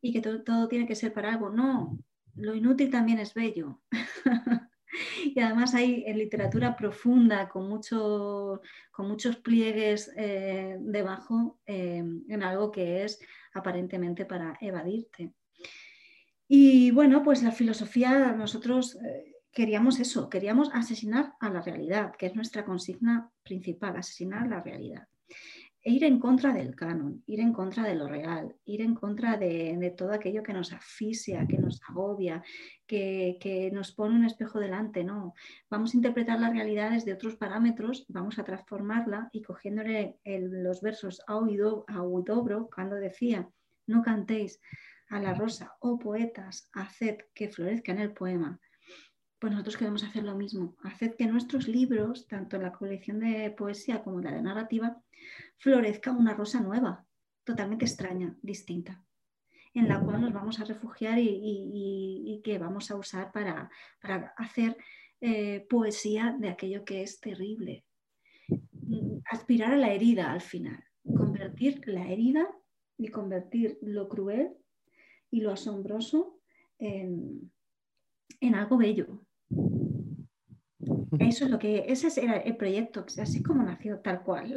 y que todo, todo tiene que ser para algo. No, lo inútil también es bello. [LAUGHS] y además hay en literatura profunda, con, con muchos pliegues eh, debajo, eh, en algo que es aparentemente para evadirte. Y bueno, pues la filosofía, nosotros eh, queríamos eso, queríamos asesinar a la realidad, que es nuestra consigna principal, asesinar la realidad ir en contra del canon, ir en contra de lo real, ir en contra de, todo aquello que nos asfixia, que nos agobia, que, nos pone un espejo delante. No, vamos a interpretar la realidad desde otros parámetros, vamos a transformarla y cogiéndole los versos a Huidobro cuando decía, no cantéis a la rosa, oh poetas, haced que florezca en el poema. Pues nosotros queremos hacer lo mismo, hacer que nuestros libros, tanto en la colección de poesía como la de narrativa, florezca una rosa nueva, totalmente extraña, distinta, en la cual nos vamos a refugiar y, que vamos a usar para, hacer eh, poesía de aquello que es terrible. Aspirar a la herida al final, convertir la herida y convertir lo cruel y lo asombroso en, algo bello. Eso es lo que, ese era el proyecto, así como nació, tal cual.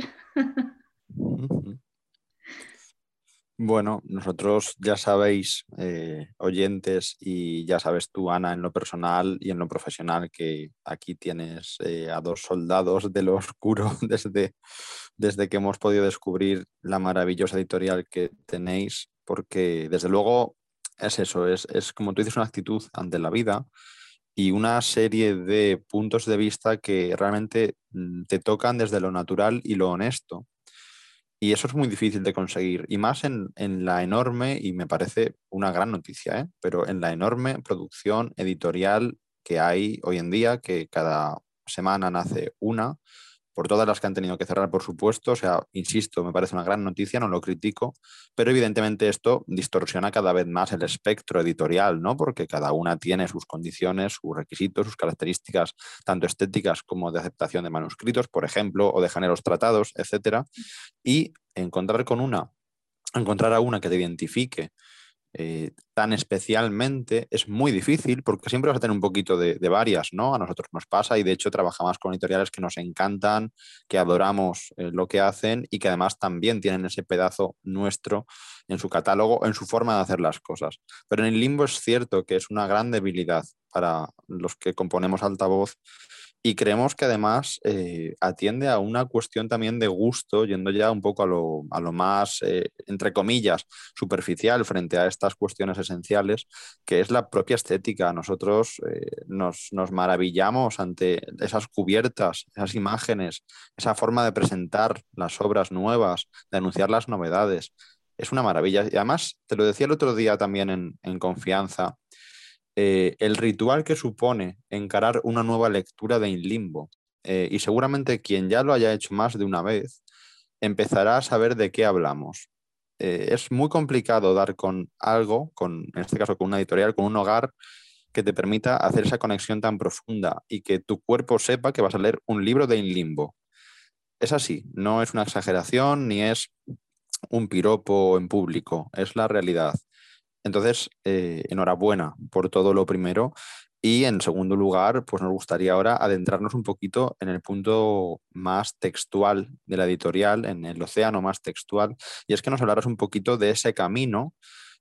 Bueno, nosotros ya sabéis, eh, oyentes, y ya sabes tú, Ana, en lo personal y en lo profesional, que aquí tienes eh, a dos soldados de lo oscuro [LAUGHS] desde, desde que hemos podido descubrir la maravillosa editorial que tenéis, porque desde luego es eso, es, es como tú dices, una actitud ante la vida y una serie de puntos de vista que realmente mm, te tocan desde lo natural y lo honesto y eso es muy difícil de conseguir, y más en, la enorme, y me parece una gran noticia, ¿eh? pero en la enorme producción editorial que hay hoy en día, que cada semana nace una, por todas las que han tenido que cerrar, por supuesto. O sea, insisto, me parece una gran noticia, no lo critico, pero evidentemente esto distorsiona cada vez más el espectro editorial, ¿no? Porque cada una tiene sus condiciones, sus requisitos, sus características, tanto estéticas como de aceptación de manuscritos, por ejemplo, o de géneros tratados, etcétera. Y encontrar con una, encontrar a una que te identifique eh, tan especialmente es muy difícil porque siempre vas a tener un poquito de, varias, ¿no? A nosotros nos pasa y de hecho trabajamos con editoriales que nos encantan, que adoramos eh, lo que hacen y que además también tienen ese pedazo nuestro en su catálogo, en su forma de hacer las cosas. Pero en el limbo es cierto que es una gran debilidad para los que componemos altavoz y creemos que además eh, atiende a una cuestión también de gusto, yendo ya un poco a lo, más, eh, entre comillas, superficial frente a estas cuestiones esenciales, que es la propia estética. Nosotros eh, nos, nos, maravillamos ante esas cubiertas, esas imágenes, esa forma de presentar las obras nuevas, de anunciar las novedades. Es una maravilla. Y además, te lo decía el otro día también en, en confianza, eh, el ritual que supone encarar una nueva lectura de In Limbo. Eh, y seguramente quien ya lo haya hecho más de una vez empezará a saber de qué hablamos. Eh, es muy complicado dar con algo, con, en este caso con una editorial, con un hogar que te permita hacer esa conexión tan profunda y que tu cuerpo sepa que vas a leer un libro de In Limbo. Es así, no es una exageración ni es un piropo en público, es la realidad. Entonces, eh, enhorabuena por todo lo primero. Y en segundo lugar, pues nos gustaría ahora adentrarnos un poquito en el punto más textual de la editorial, en el océano más textual, y es que nos hablaras un poquito de ese camino,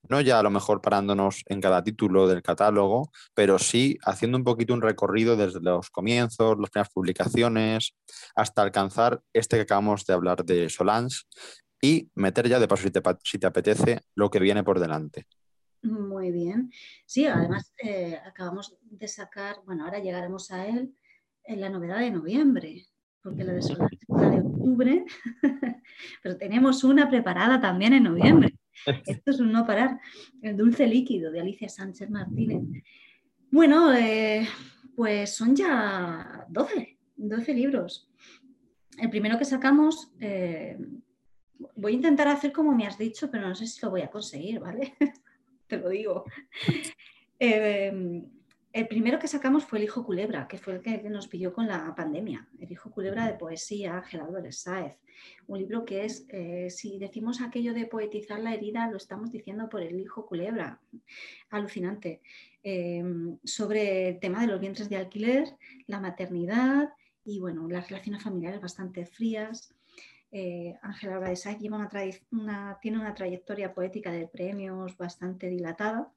no ya a lo mejor parándonos en cada título del catálogo, pero sí haciendo un poquito un recorrido desde los comienzos, las primeras publicaciones, hasta alcanzar este que acabamos de hablar de Solange y meter ya de paso, si te apetece, lo que viene por delante. Muy bien. Sí, además eh, acabamos de sacar, bueno, ahora llegaremos a él en la novedad de noviembre, porque la de Solange de octubre, [LAUGHS] pero tenemos una preparada también en noviembre. [LAUGHS] Esto es un no parar. El dulce líquido de Alicia Sánchez Martínez. Bueno, eh, pues son ya 12, 12 libros. El primero que sacamos, eh, voy a intentar hacer como me has dicho, pero no sé si lo voy a conseguir, ¿vale? [LAUGHS] te lo digo. [LAUGHS] Em, el primero que sacamos fue El Hijo Culebra, que fue el que nos pilló con la pandemia. El Hijo Culebra de poesía, Gerardo Sáez. Un libro que es, eh, si decimos aquello de poetizar la herida, lo estamos diciendo por El Hijo Culebra. Alucinante. Em, sobre el tema de los vientres de alquiler, la maternidad y bueno, las relaciones familiares bastante frías. Eh, Ángela Laura de una, tiene una trayectoria poética de premios bastante dilatada.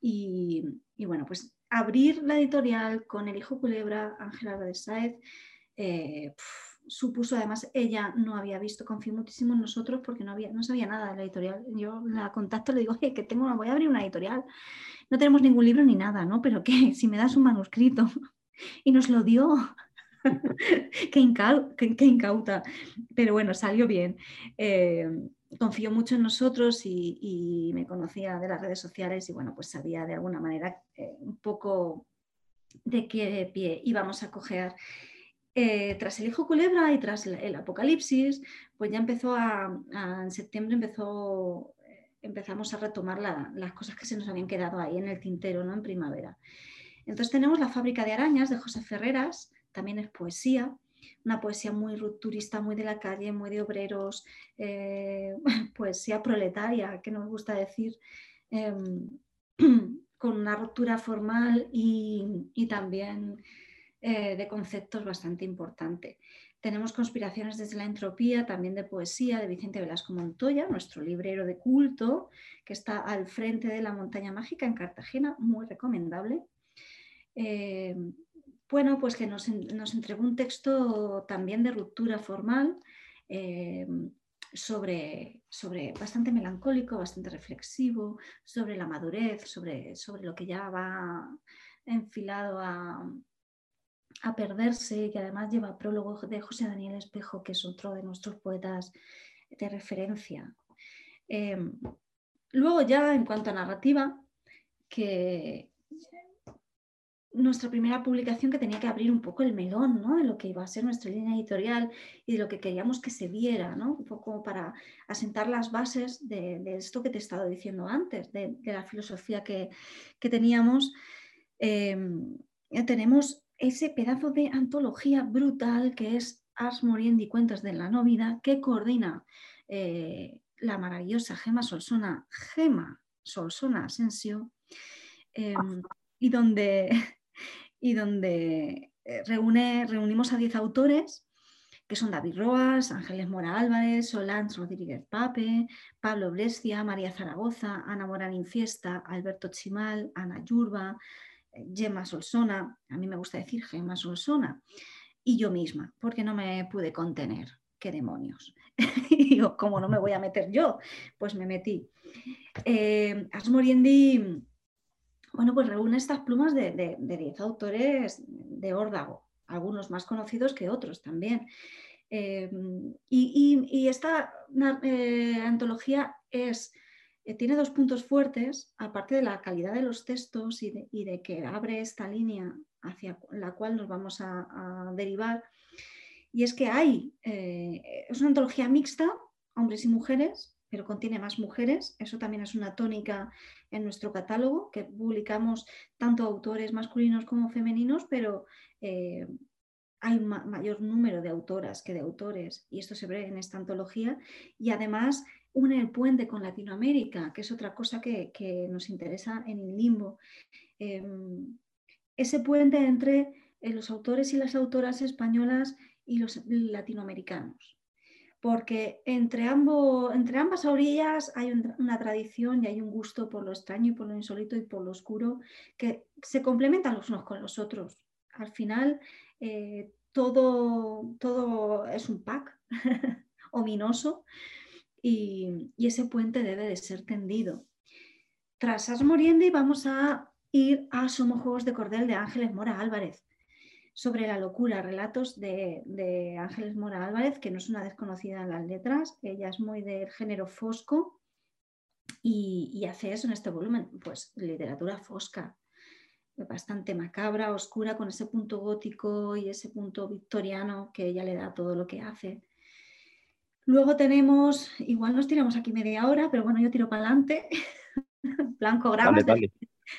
Y, bueno, pues abrir la editorial con El Hijo Culebra, Ángela Saez, eh, supuso además, ella no había visto, confío muchísimo en nosotros porque no, había, no sabía nada de la editorial. Yo la contacto le digo, que tengo, voy a abrir una editorial. No tenemos ningún libro ni nada, ¿no? Pero que [LAUGHS] si me das un manuscrito. [LAUGHS] Y nos lo dio. [LAUGHS] qué, incauta. Pero bueno, salió bien. Eh, confió mucho en nosotros y, me conocía de las redes sociales y bueno, pues sabía de alguna manera eh, un poco de qué pie íbamos a coger. Eh, tras el hijo culebra y tras el, apocalipsis, pues ya empezó a, en septiembre empezó, empezamos a retomar las cosas que se nos habían quedado ahí en el tintero, ¿no? En primavera. Entonces tenemos La fábrica de arañas de José Ferreras, también es poesía. una poesía muy rupturista, muy de la calle, muy de obreros, eh, [LAUGHS] poesía proletaria, que nos gusta decir, em, [CLEARS THROAT] con una ruptura formal y, también eh, de conceptos bastante importante. Tenemos Conspiraciones desde la entropía, también de poesía, de Vicente Velasco Montoya, nuestro librero de culto, que está al frente de la Montaña Mágica en Cartagena, muy recomendable. Eh, bueno, pues que nos, entregó un texto también de ruptura formal, eh, sobre, sobre, bastante melancólico, bastante reflexivo, sobre la madurez, sobre, sobre lo que ya va enfilado a, a perderse, que además lleva prólogo de José Daniel Espejo, que es otro de nuestros poetas de referencia. Em, luego ya en cuanto a narrativa, que nuestra primera publicación que tenía que abrir un poco el melón ¿no? de lo que iba a ser nuestra línea editorial y de lo que queríamos que se viera, ¿no? un poco para asentar las bases de, esto que te he estado diciendo antes, de, la filosofía que, teníamos. Em, tenemos ese pedazo de antología brutal que es Ars Moriendi Cuentos de la Novida, que coordina eh, la maravillosa Gema Solsona, Gema Solsona Asensio, em, y donde, y donde eh, reúne, reunimos a 10 autores que son David Roas, Ángeles Mora Álvarez, Solans Rodríguez Pape, Pablo Brescia, María Zaragoza, Ana Morán Infiesta, Alberto Chimal, Ana Yurba, Gemma Solsona, a mí me gusta decir Gemma Solsona, y yo misma, porque no me pude contener. ¿Qué demonios? [LAUGHS] y digo, ¿cómo no me voy a meter yo? Pues me metí. Eh, Asmoriendi, bueno, pues reúne estas plumas de 10 autores de órdago, algunos más conocidos que otros también. Eh, y, esta eh, antología es eh, tiene dos puntos fuertes, aparte de la calidad de los textos y de, que abre esta línea hacia la cual nos vamos a, derivar. Y es que hay, es una antología mixta, hombres y mujeres, pero contiene más mujeres. Eso también es una tónica en nuestro catálogo, que publicamos tanto autores masculinos como femeninos, pero eh, hay un mayor número de autoras que de autores, y esto se ve en esta antología. Y además une el puente con Latinoamérica, que es otra cosa que, nos interesa en el limbo. Em, ese puente entre eh, los autores y las autoras españolas y los latinoamericanos. Porque entre, ambas orillas hay una tradición y hay un gusto por lo extraño y por lo insólito y por lo oscuro que se complementan los unos con los otros. Al final, eh, todo, todo es un pack [LAUGHS] ominoso y, ese puente debe de ser tendido. Tras As Moriendi vamos a ir a Somos Juegos de Cordel de Ángeles Mora Álvarez, sobre la locura, relatos de, Ángeles Mora Álvarez, que no es una desconocida en las letras, ella es muy del género fosco y, hace eso en este volumen, pues literatura fosca, bastante macabra, oscura, con ese punto gótico y ese punto victoriano que ella le da todo lo que hace. Luego tenemos, igual nos tiramos aquí media hora, pero bueno, yo tiro para adelante. [LAUGHS] Blanco Gramas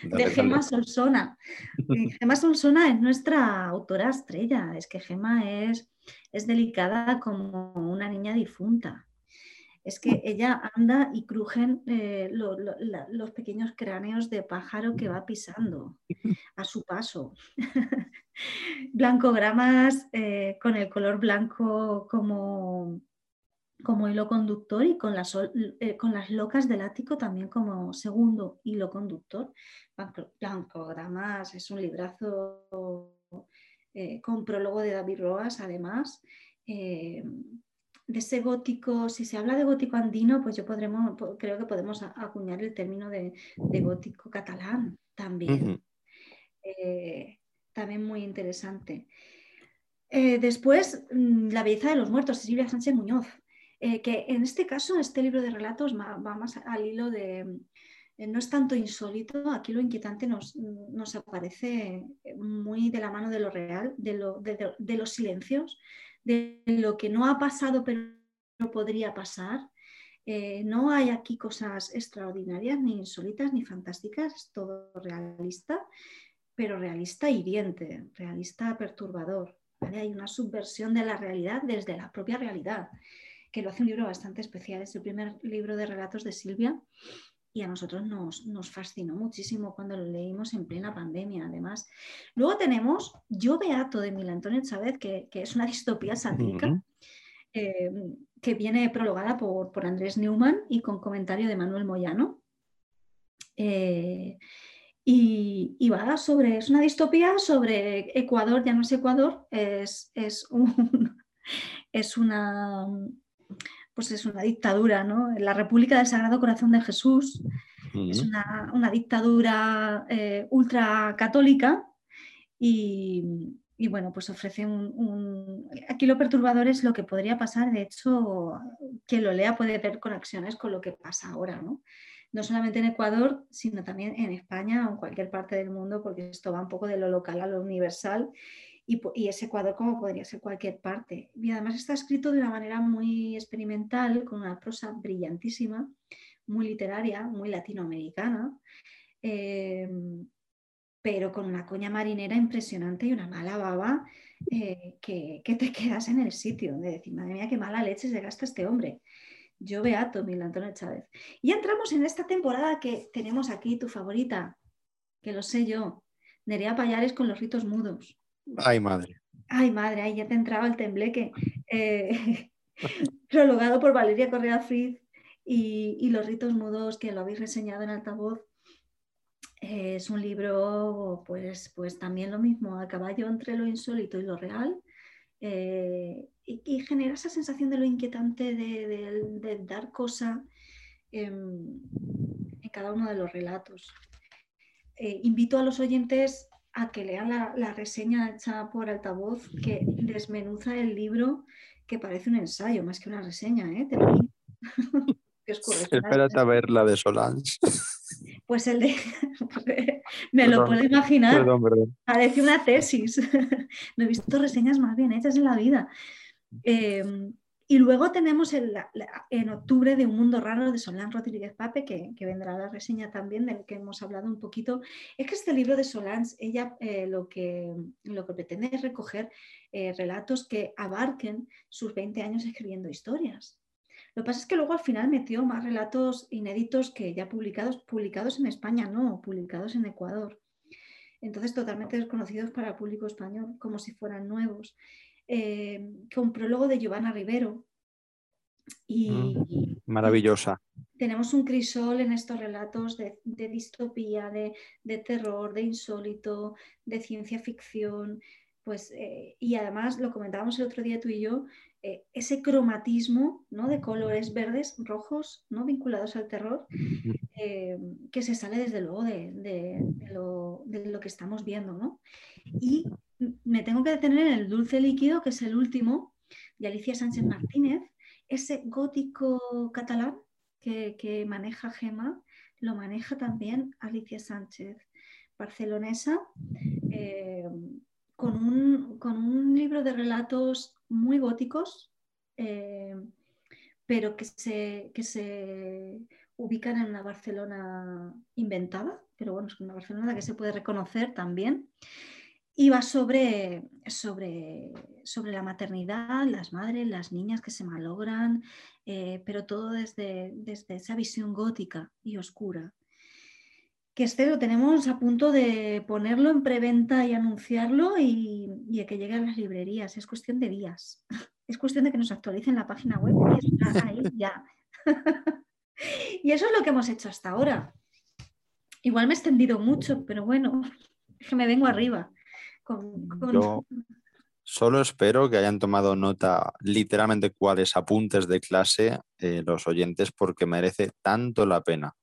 de, Gema Solsona. [LAUGHS] Gema Solsona es nuestra autora estrella. Es que Gema es, es delicada como una niña difunta. Es que ella anda y crujen eh, los pequeños cráneos de pájaro que va pisando a su paso. [LAUGHS] Blancogramas eh, con el color blanco como, como hilo conductor y con las, eh, con las locas del ático también como segundo hilo conductor. Blancogramas es un librazo eh, con prólogo de David Roas, además. Eh, de ese gótico, si se habla de gótico andino, pues yo podremos, creo que podemos acuñar el término de, gótico catalán también. también muy interesante. después, mm, La belleza de los muertos, Silvia Sánchez Muñoz. Eh, que en este caso, este libro de relatos va, más al hilo de, eh, no es tanto insólito, aquí lo inquietante nos, aparece muy de la mano de lo real, de, los silencios, de lo que no ha pasado pero no podría pasar. Eh, no hay aquí cosas extraordinarias, ni insólitas, ni fantásticas, es todo realista, pero realista hiriente, realista perturbador. Hay una subversión de la realidad desde la propia realidad, que lo hace un libro bastante especial. Es el primer libro de relatos de Silvia y a nosotros nos, fascinó muchísimo cuando lo leímos en plena pandemia, además. Luego tenemos Yo Beato de Mil Antonio Chávez, que, es una distopía satírica, eh, que viene prologada por, por, Andrés Newman y con comentario de Manuel Moyano. Eh, y, va sobre, es una distopía sobre Ecuador, ya no es Ecuador, es, es, [LAUGHS] es una pues es una dictadura, ¿no? La República del Sagrado Corazón de Jesús es una, dictadura eh, ultracatólica y, y, bueno, pues ofrece un, Aquí lo perturbador es lo que podría pasar, de hecho, quien lo lea puede ver conexiones con lo que pasa ahora, ¿no? No solamente en Ecuador, sino también en España o en cualquier parte del mundo, porque esto va un poco de lo local a lo universal y, ese Ecuador como podría ser cualquier parte. Y además está escrito de una manera muy experimental, con una prosa brillantísima, muy literaria, muy latinoamericana, eh, pero con una coña marinera impresionante y una mala baba eh, que, te quedas en el sitio, de decir, madre mía, qué mala leche se gasta este hombre. Yo beato, Mil Antonio Chávez. Y entramos en esta temporada que tenemos aquí, tu favorita, que lo sé yo, Nerea Payares con los ritos mudos. Ay, madre. Ay, madre, ahí ya te entraba el tembleque. Eh, [LAUGHS] prologado por Valeria Correa Friz y, Los ritos mudos, que lo habéis reseñado en altavoz. Eh, es un libro, pues, pues también lo mismo, a caballo entre lo insólito y lo real. Eh, y, genera esa sensación de lo inquietante de, dar cosa en, cada uno de los relatos. invito a los oyentes a que lean la, reseña hecha por altavoz que desmenuza el libro que parece un ensayo más que una reseña, ¿eh? [LAUGHS] Espérate a ver la de Solange. Pues el de. [LAUGHS] Me lo puedo imaginar. Parece una tesis. [LAUGHS] no he visto reseñas más bien hechas en la vida. Eh, y luego tenemos en octubre de Un Mundo Raro de Solán Rodríguez Pape, que, vendrá la reseña también, del que hemos hablado un poquito. Es que este libro de Solán, ella eh, lo, que, lo que pretende es recoger eh, relatos que abarquen sus 20 años escribiendo historias. Lo que pasa es que luego al final metió más relatos inéditos que ya publicados, publicados en España, no, publicados en Ecuador. Entonces totalmente desconocidos para el público español, como si fueran nuevos. Eh, con prólogo de Giovanna Rivero. Y, mm, maravillosa. Tenemos un crisol en estos relatos de, distopía, de, terror, de insólito, de ciencia ficción. Pues, eh, y además, lo comentábamos el otro día tú y yo, eh, ese cromatismo ¿no? de colores verdes, rojos, ¿no? vinculados al terror, que se sale desde luego de, lo, de, lo, que estamos viendo. ¿no? Y me tengo que detener en el dulce líquido, que es el último, de Alicia Sánchez Martínez, ese gótico catalán que, maneja Gema, lo maneja también Alicia Sánchez, barcelonesa, eh, con, un, libro de relatos muy góticos, eh, pero que se, que se ubican en una Barcelona inventada, pero bueno, es una Barcelona que se puede reconocer también va sobre, sobre, sobre, la maternidad, las madres, las niñas que se malogran, eh, pero todo desde, desde, esa visión gótica y oscura. Que este lo tenemos a punto de ponerlo en preventa y anunciarlo y, y que llegue a las librerías. Es cuestión de días. [LAUGHS] Es cuestión de que nos actualicen la página web y está ahí [LAUGHS] ya. [LAUGHS] y eso es lo que hemos hecho hasta ahora. Igual me he extendido mucho, pero bueno, que me vengo arriba. Yo solo espero que hayan tomado nota literalmente cuáles apuntes de clase eh, los oyentes porque merece tanto la pena.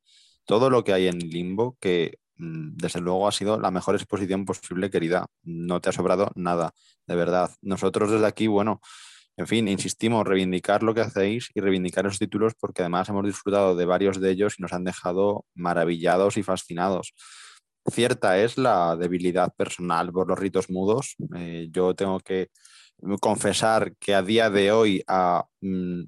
Todo lo que hay en Limbo que mm, desde luego ha sido la mejor exposición posible, querida. No te ha sobrado nada, de verdad. Nosotros desde aquí, bueno, en fin, insistimos, reivindicar lo que hacéis y reivindicar esos títulos porque además hemos disfrutado de varios de ellos y nos han dejado maravillados y fascinados. Cierta es la debilidad personal por los ritos mudos. Eh, yo tengo que confesar que a día de hoy, a mm,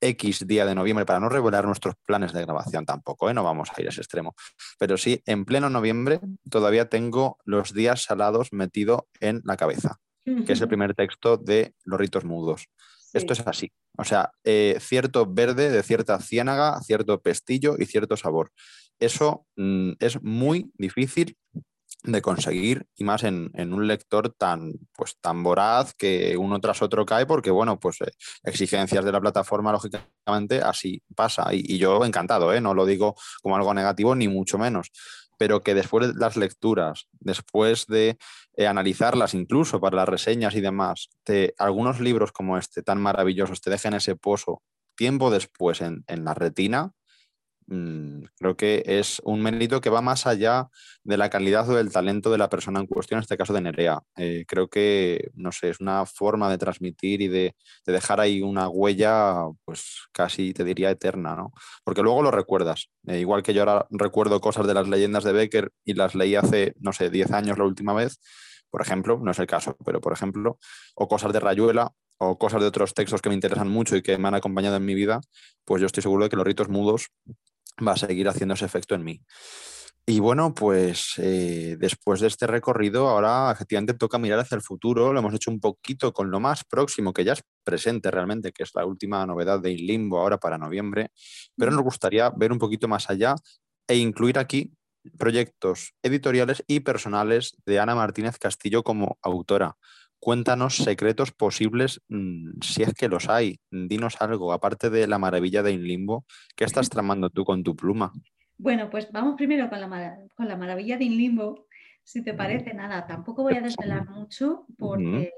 X día de noviembre, para no revelar nuestros planes de grabación tampoco, ¿eh? no vamos a ir a ese extremo, pero sí, en pleno noviembre todavía tengo los días salados metido en la cabeza. que es el primer texto de Los ritos mudos. Esto es así. O sea, eh, cierto verde de cierta ciénaga, cierto pestillo y cierto sabor. Eso mm, es muy difícil de conseguir y más en, un lector tan, pues, tan voraz que uno tras otro cae porque, bueno, pues eh, exigencias de la plataforma, lógicamente, así pasa. Y, yo encantado, ¿eh? no lo digo como algo negativo, ni mucho menos, pero que después de las lecturas, después de eh, analizarlas incluso para las reseñas y demás, de algunos libros como este, tan maravillosos, te dejen ese pozo tiempo después en, en la retina, Mm, creo que es un mérito que va más allá de la calidad o del talento de la persona en cuestión, en este caso de Nerea. Eh, creo que, no sé, es una forma de transmitir y de, dejar ahí una huella, pues casi te diría eterna, ¿no? Porque luego lo recuerdas. Eh, igual que yo ahora recuerdo cosas de las leyendas de Becker y las leí hace, no sé, 10 años la última vez, por ejemplo, no es el caso, pero por ejemplo, o cosas de Rayuela, o cosas de otros textos que me interesan mucho y que me han acompañado en mi vida, pues yo estoy seguro de que los ritos mudos va a seguir haciendo ese efecto en mí. Y bueno, pues eh, después de este recorrido, ahora efectivamente toca mirar hacia el futuro. Lo hemos hecho un poquito con lo más próximo, que ya es presente realmente, que es la última novedad de Limbo ahora para noviembre. Pero nos gustaría ver un poquito más allá e incluir aquí proyectos editoriales y personales de Ana Martínez Castillo como autora. Cuéntanos secretos posibles, mm, si es que los hay. Dinos algo, aparte de la maravilla de Inlimbo, ¿qué estás [LAUGHS] tramando tú con tu pluma? Bueno, pues vamos primero con la, con la maravilla de Inlimbo. Si te parece, nada, tampoco voy a desvelar mucho porque,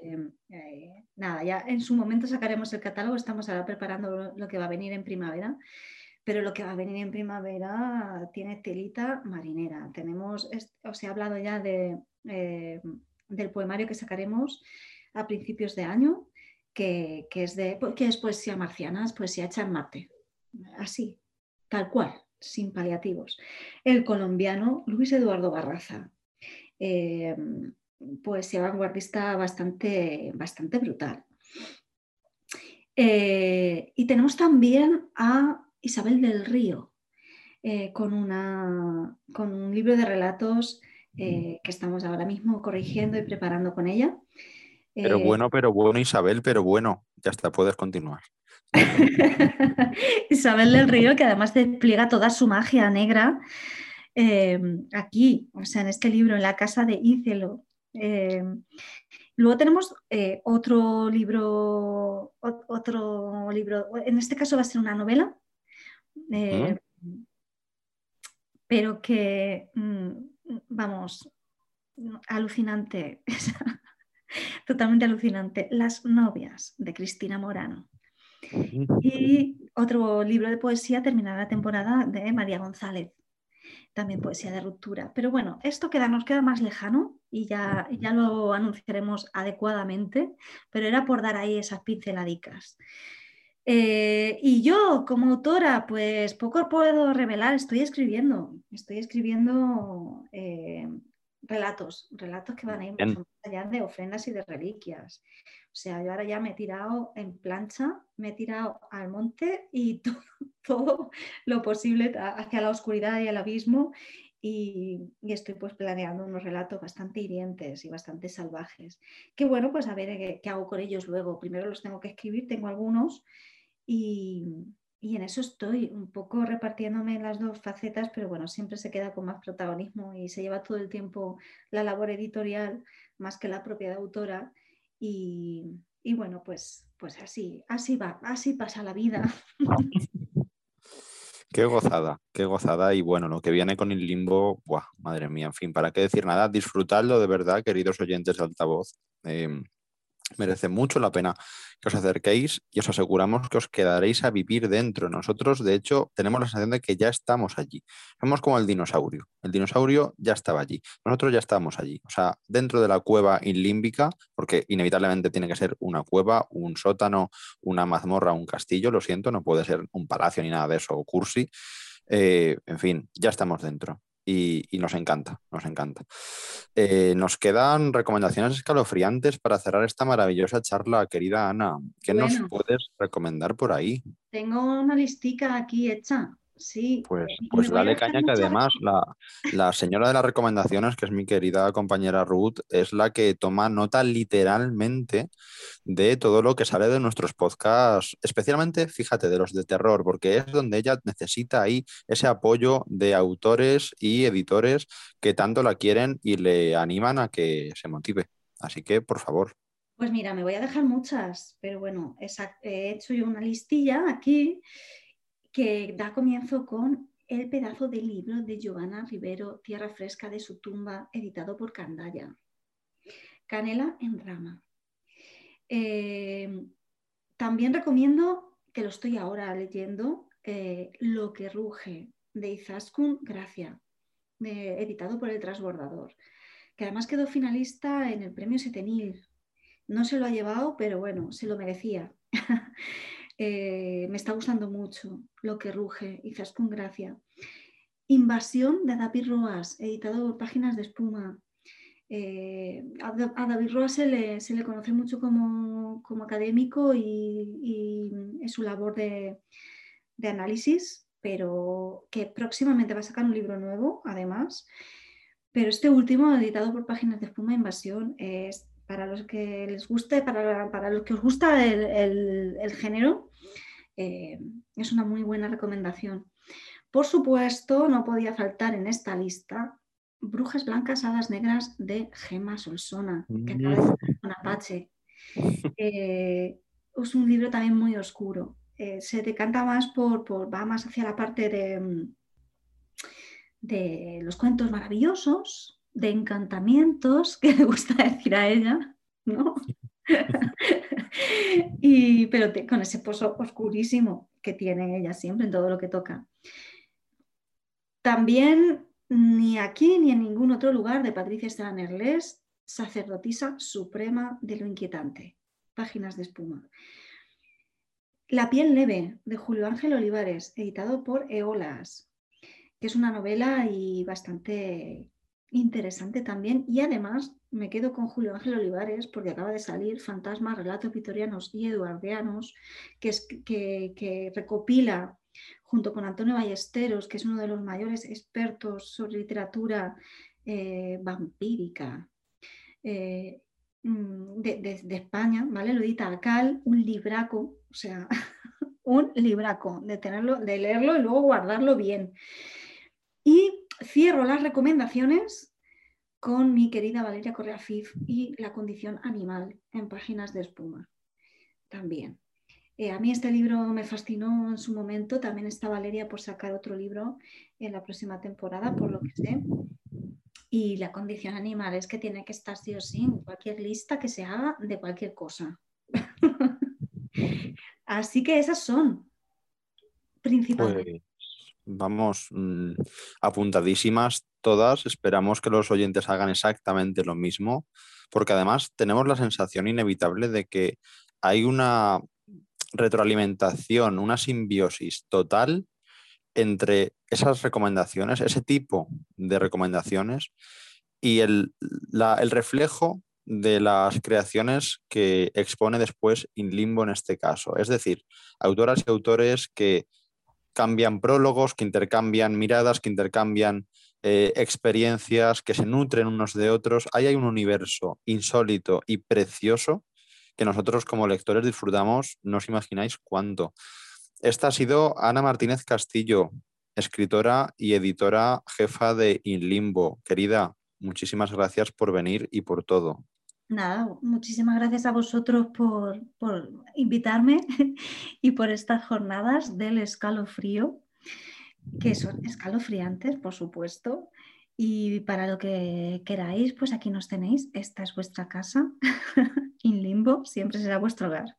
eh, nada, ya en su momento sacaremos el catálogo, estamos ahora preparando lo que va a venir en primavera, pero lo que va a venir en primavera tiene telita marinera. Tenemos, os he hablado ya de eh, del poemario que sacaremos a principios de año, que, es, de, que es poesía marciana, es poesía hecha en Marte. Así, tal cual, sin paliativos. El colombiano Luis Eduardo Barraza. Eh, poesía vanguardista bastante, bastante brutal. Eh, y tenemos también a Isabel del Río, eh, con, una, con un libro de relatos eh, que estamos ahora mismo corrigiendo y preparando con ella. Pero eh, bueno, pero bueno, Isabel, pero bueno, ya está, puedes continuar. [LAUGHS] Isabel del Río, que además despliega toda su magia negra em, aquí, o sea, en este libro, en la casa de Ícelo. Em, luego tenemos eh, otro libro, otro libro, en este caso va a ser una novela, pero que mm, vamos, alucinante, [LAUGHS] totalmente alucinante. Las novias de Cristina Morano. Y otro libro de poesía terminará la temporada de María González, también poesía de ruptura. Pero bueno, esto queda, nos queda más lejano y ya, ya lo anunciaremos adecuadamente, pero era por dar ahí esas pinceladicas. Eh, y yo como autora, pues poco puedo revelar, estoy escribiendo, estoy escribiendo eh, relatos, relatos que van a ir más allá de ofrendas y de reliquias. O sea, yo ahora ya me he tirado en plancha, me he tirado al monte y [LAUGHS] todo, lo posible hacia la oscuridad y el abismo y, estoy pues planeando unos relatos bastante hirientes y bastante salvajes. Que bueno, pues a ver qué, qué, hago con ellos luego. Primero los tengo que escribir, tengo algunos y, en eso estoy, un poco repartiéndome las dos facetas, pero bueno, siempre se queda con más protagonismo y se lleva todo el tiempo la labor editorial más que la propia autora. Y, bueno, pues, pues así, así va, así pasa la vida. [LAUGHS] Qué gozada, qué gozada. Y bueno, lo que viene con el limbo, buah, madre mía, en fin, para qué decir nada, disfrutadlo de verdad, queridos oyentes de altavoz. Em, merece mucho la pena que os acerquéis y os aseguramos que os quedaréis a vivir dentro. Nosotros, de hecho, tenemos la sensación de que ya estamos allí. Somos como el dinosaurio. El dinosaurio ya estaba allí. Nosotros ya estamos allí. O sea, dentro de la cueva inlímbica, porque inevitablemente tiene que ser una cueva, un sótano, una mazmorra, un castillo, lo siento, no puede ser un palacio ni nada de eso, o cursi. Eh, en fin, ya estamos dentro y, nos encanta, nos encanta. Eh, nos quedan recomendaciones escalofriantes para cerrar esta maravillosa charla, querida Ana. ¿Qué nos puedes recomendar por ahí? Tengo una listica aquí hecha. Sí. Pues, pues dale caña que además la, señora de las recomendaciones, que es mi querida compañera Ruth, es la que toma nota literalmente de todo lo que sale de nuestros podcasts, especialmente, fíjate, de los de terror, porque es donde ella necesita ahí ese apoyo de autores y editores que tanto la quieren y le animan a que se motive. Así que, por favor. Pues mira, me voy a dejar muchas, pero bueno, he hecho yo una listilla aquí que da comienzo con el pedazo de libro de Giovanna Rivero, Tierra Fresca de su tumba, editado por Candaya. Canela en rama. Eh, también recomiendo, que lo estoy ahora leyendo, eh, Lo que ruge, de Izaskun Gracia, editado por El Transbordador, que además quedó finalista en el premio Setenil. No se lo ha llevado, pero bueno, se lo merecía. [LAUGHS] Eh, me está gustando mucho lo que ruge, quizás con gracia. Invasión de David Roas, editado por Páginas de Espuma. Eh, a, David Roas se le, conoce mucho como, académico y, en su labor de, análisis, pero que próximamente va a sacar un libro nuevo, además. Pero este último, editado por Páginas de Espuma, Invasión, es para los que les guste, para, los que os gusta el, género, eh, es una muy buena recomendación. Por supuesto, no podía faltar en esta lista Brujas Blancas, Hadas Negras de Gema Solsona, que acaba de con Apache. Eh, es un libro también muy oscuro. Eh, se decanta más por, por, va más hacia la parte de, de los cuentos maravillosos, de encantamientos, que [LAUGHS] le gusta decir a ella, ¿no? [LAUGHS] y, pero con ese pozo oscurísimo que tiene ella siempre en todo lo que toca. También ni aquí ni en ningún otro lugar de Patricia Esteban Erles, sacerdotisa suprema de lo inquietante. Páginas de espuma. La piel leve de Julio Ángel Olivares, editado por Eolas, que es una novela y bastante interesante también. Y además me quedo con Julio Ángel Olivares porque acaba de salir Fantasmas, Relatos Vitorianos y Eduardianos, que, es, que, recopila junto con Antonio Ballesteros, que es uno de los mayores expertos sobre literatura eh, vampírica eh, mm, de, España, ¿vale? Lo edita Cal, un libraco, o sea, [LAUGHS] un libraco, de tenerlo, de leerlo y luego guardarlo bien. Cierro las recomendaciones con mi querida Valeria Correa Fif y la condición animal en páginas de espuma. También. Eh, a mí este libro me fascinó en su momento. También está Valeria por sacar otro libro en la próxima temporada, por lo que sé. Y la condición animal es que tiene que estar sí o sí en cualquier lista que se haga de cualquier cosa. [LAUGHS] Así que esas son principalmente. Vamos mm, apuntadísimas todas. Esperamos que los oyentes hagan exactamente lo mismo, porque además tenemos la sensación inevitable de que hay una retroalimentación, una simbiosis total entre esas recomendaciones, ese tipo de recomendaciones y el, el reflejo de las creaciones que expone después Inlimbo en este caso. Es decir, autoras y autores que cambian prólogos, que intercambian miradas, que intercambian eh, experiencias, que se nutren unos de otros. Ahí hay un universo insólito y precioso que nosotros como lectores disfrutamos, no os imagináis cuánto. Esta ha sido Ana Martínez Castillo, escritora y editora jefa de Inlimbo. Querida, muchísimas gracias por venir y por todo. Nada, muchísimas gracias a vosotros por, invitarme [LAUGHS] y por estas jornadas del escalofrío, que son escalofriantes, por supuesto. Y para lo que queráis, pues aquí nos tenéis. Esta es vuestra casa, [LAUGHS] in limbo, siempre será vuestro hogar.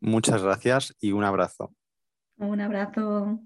Muchas gracias y un abrazo. Un abrazo.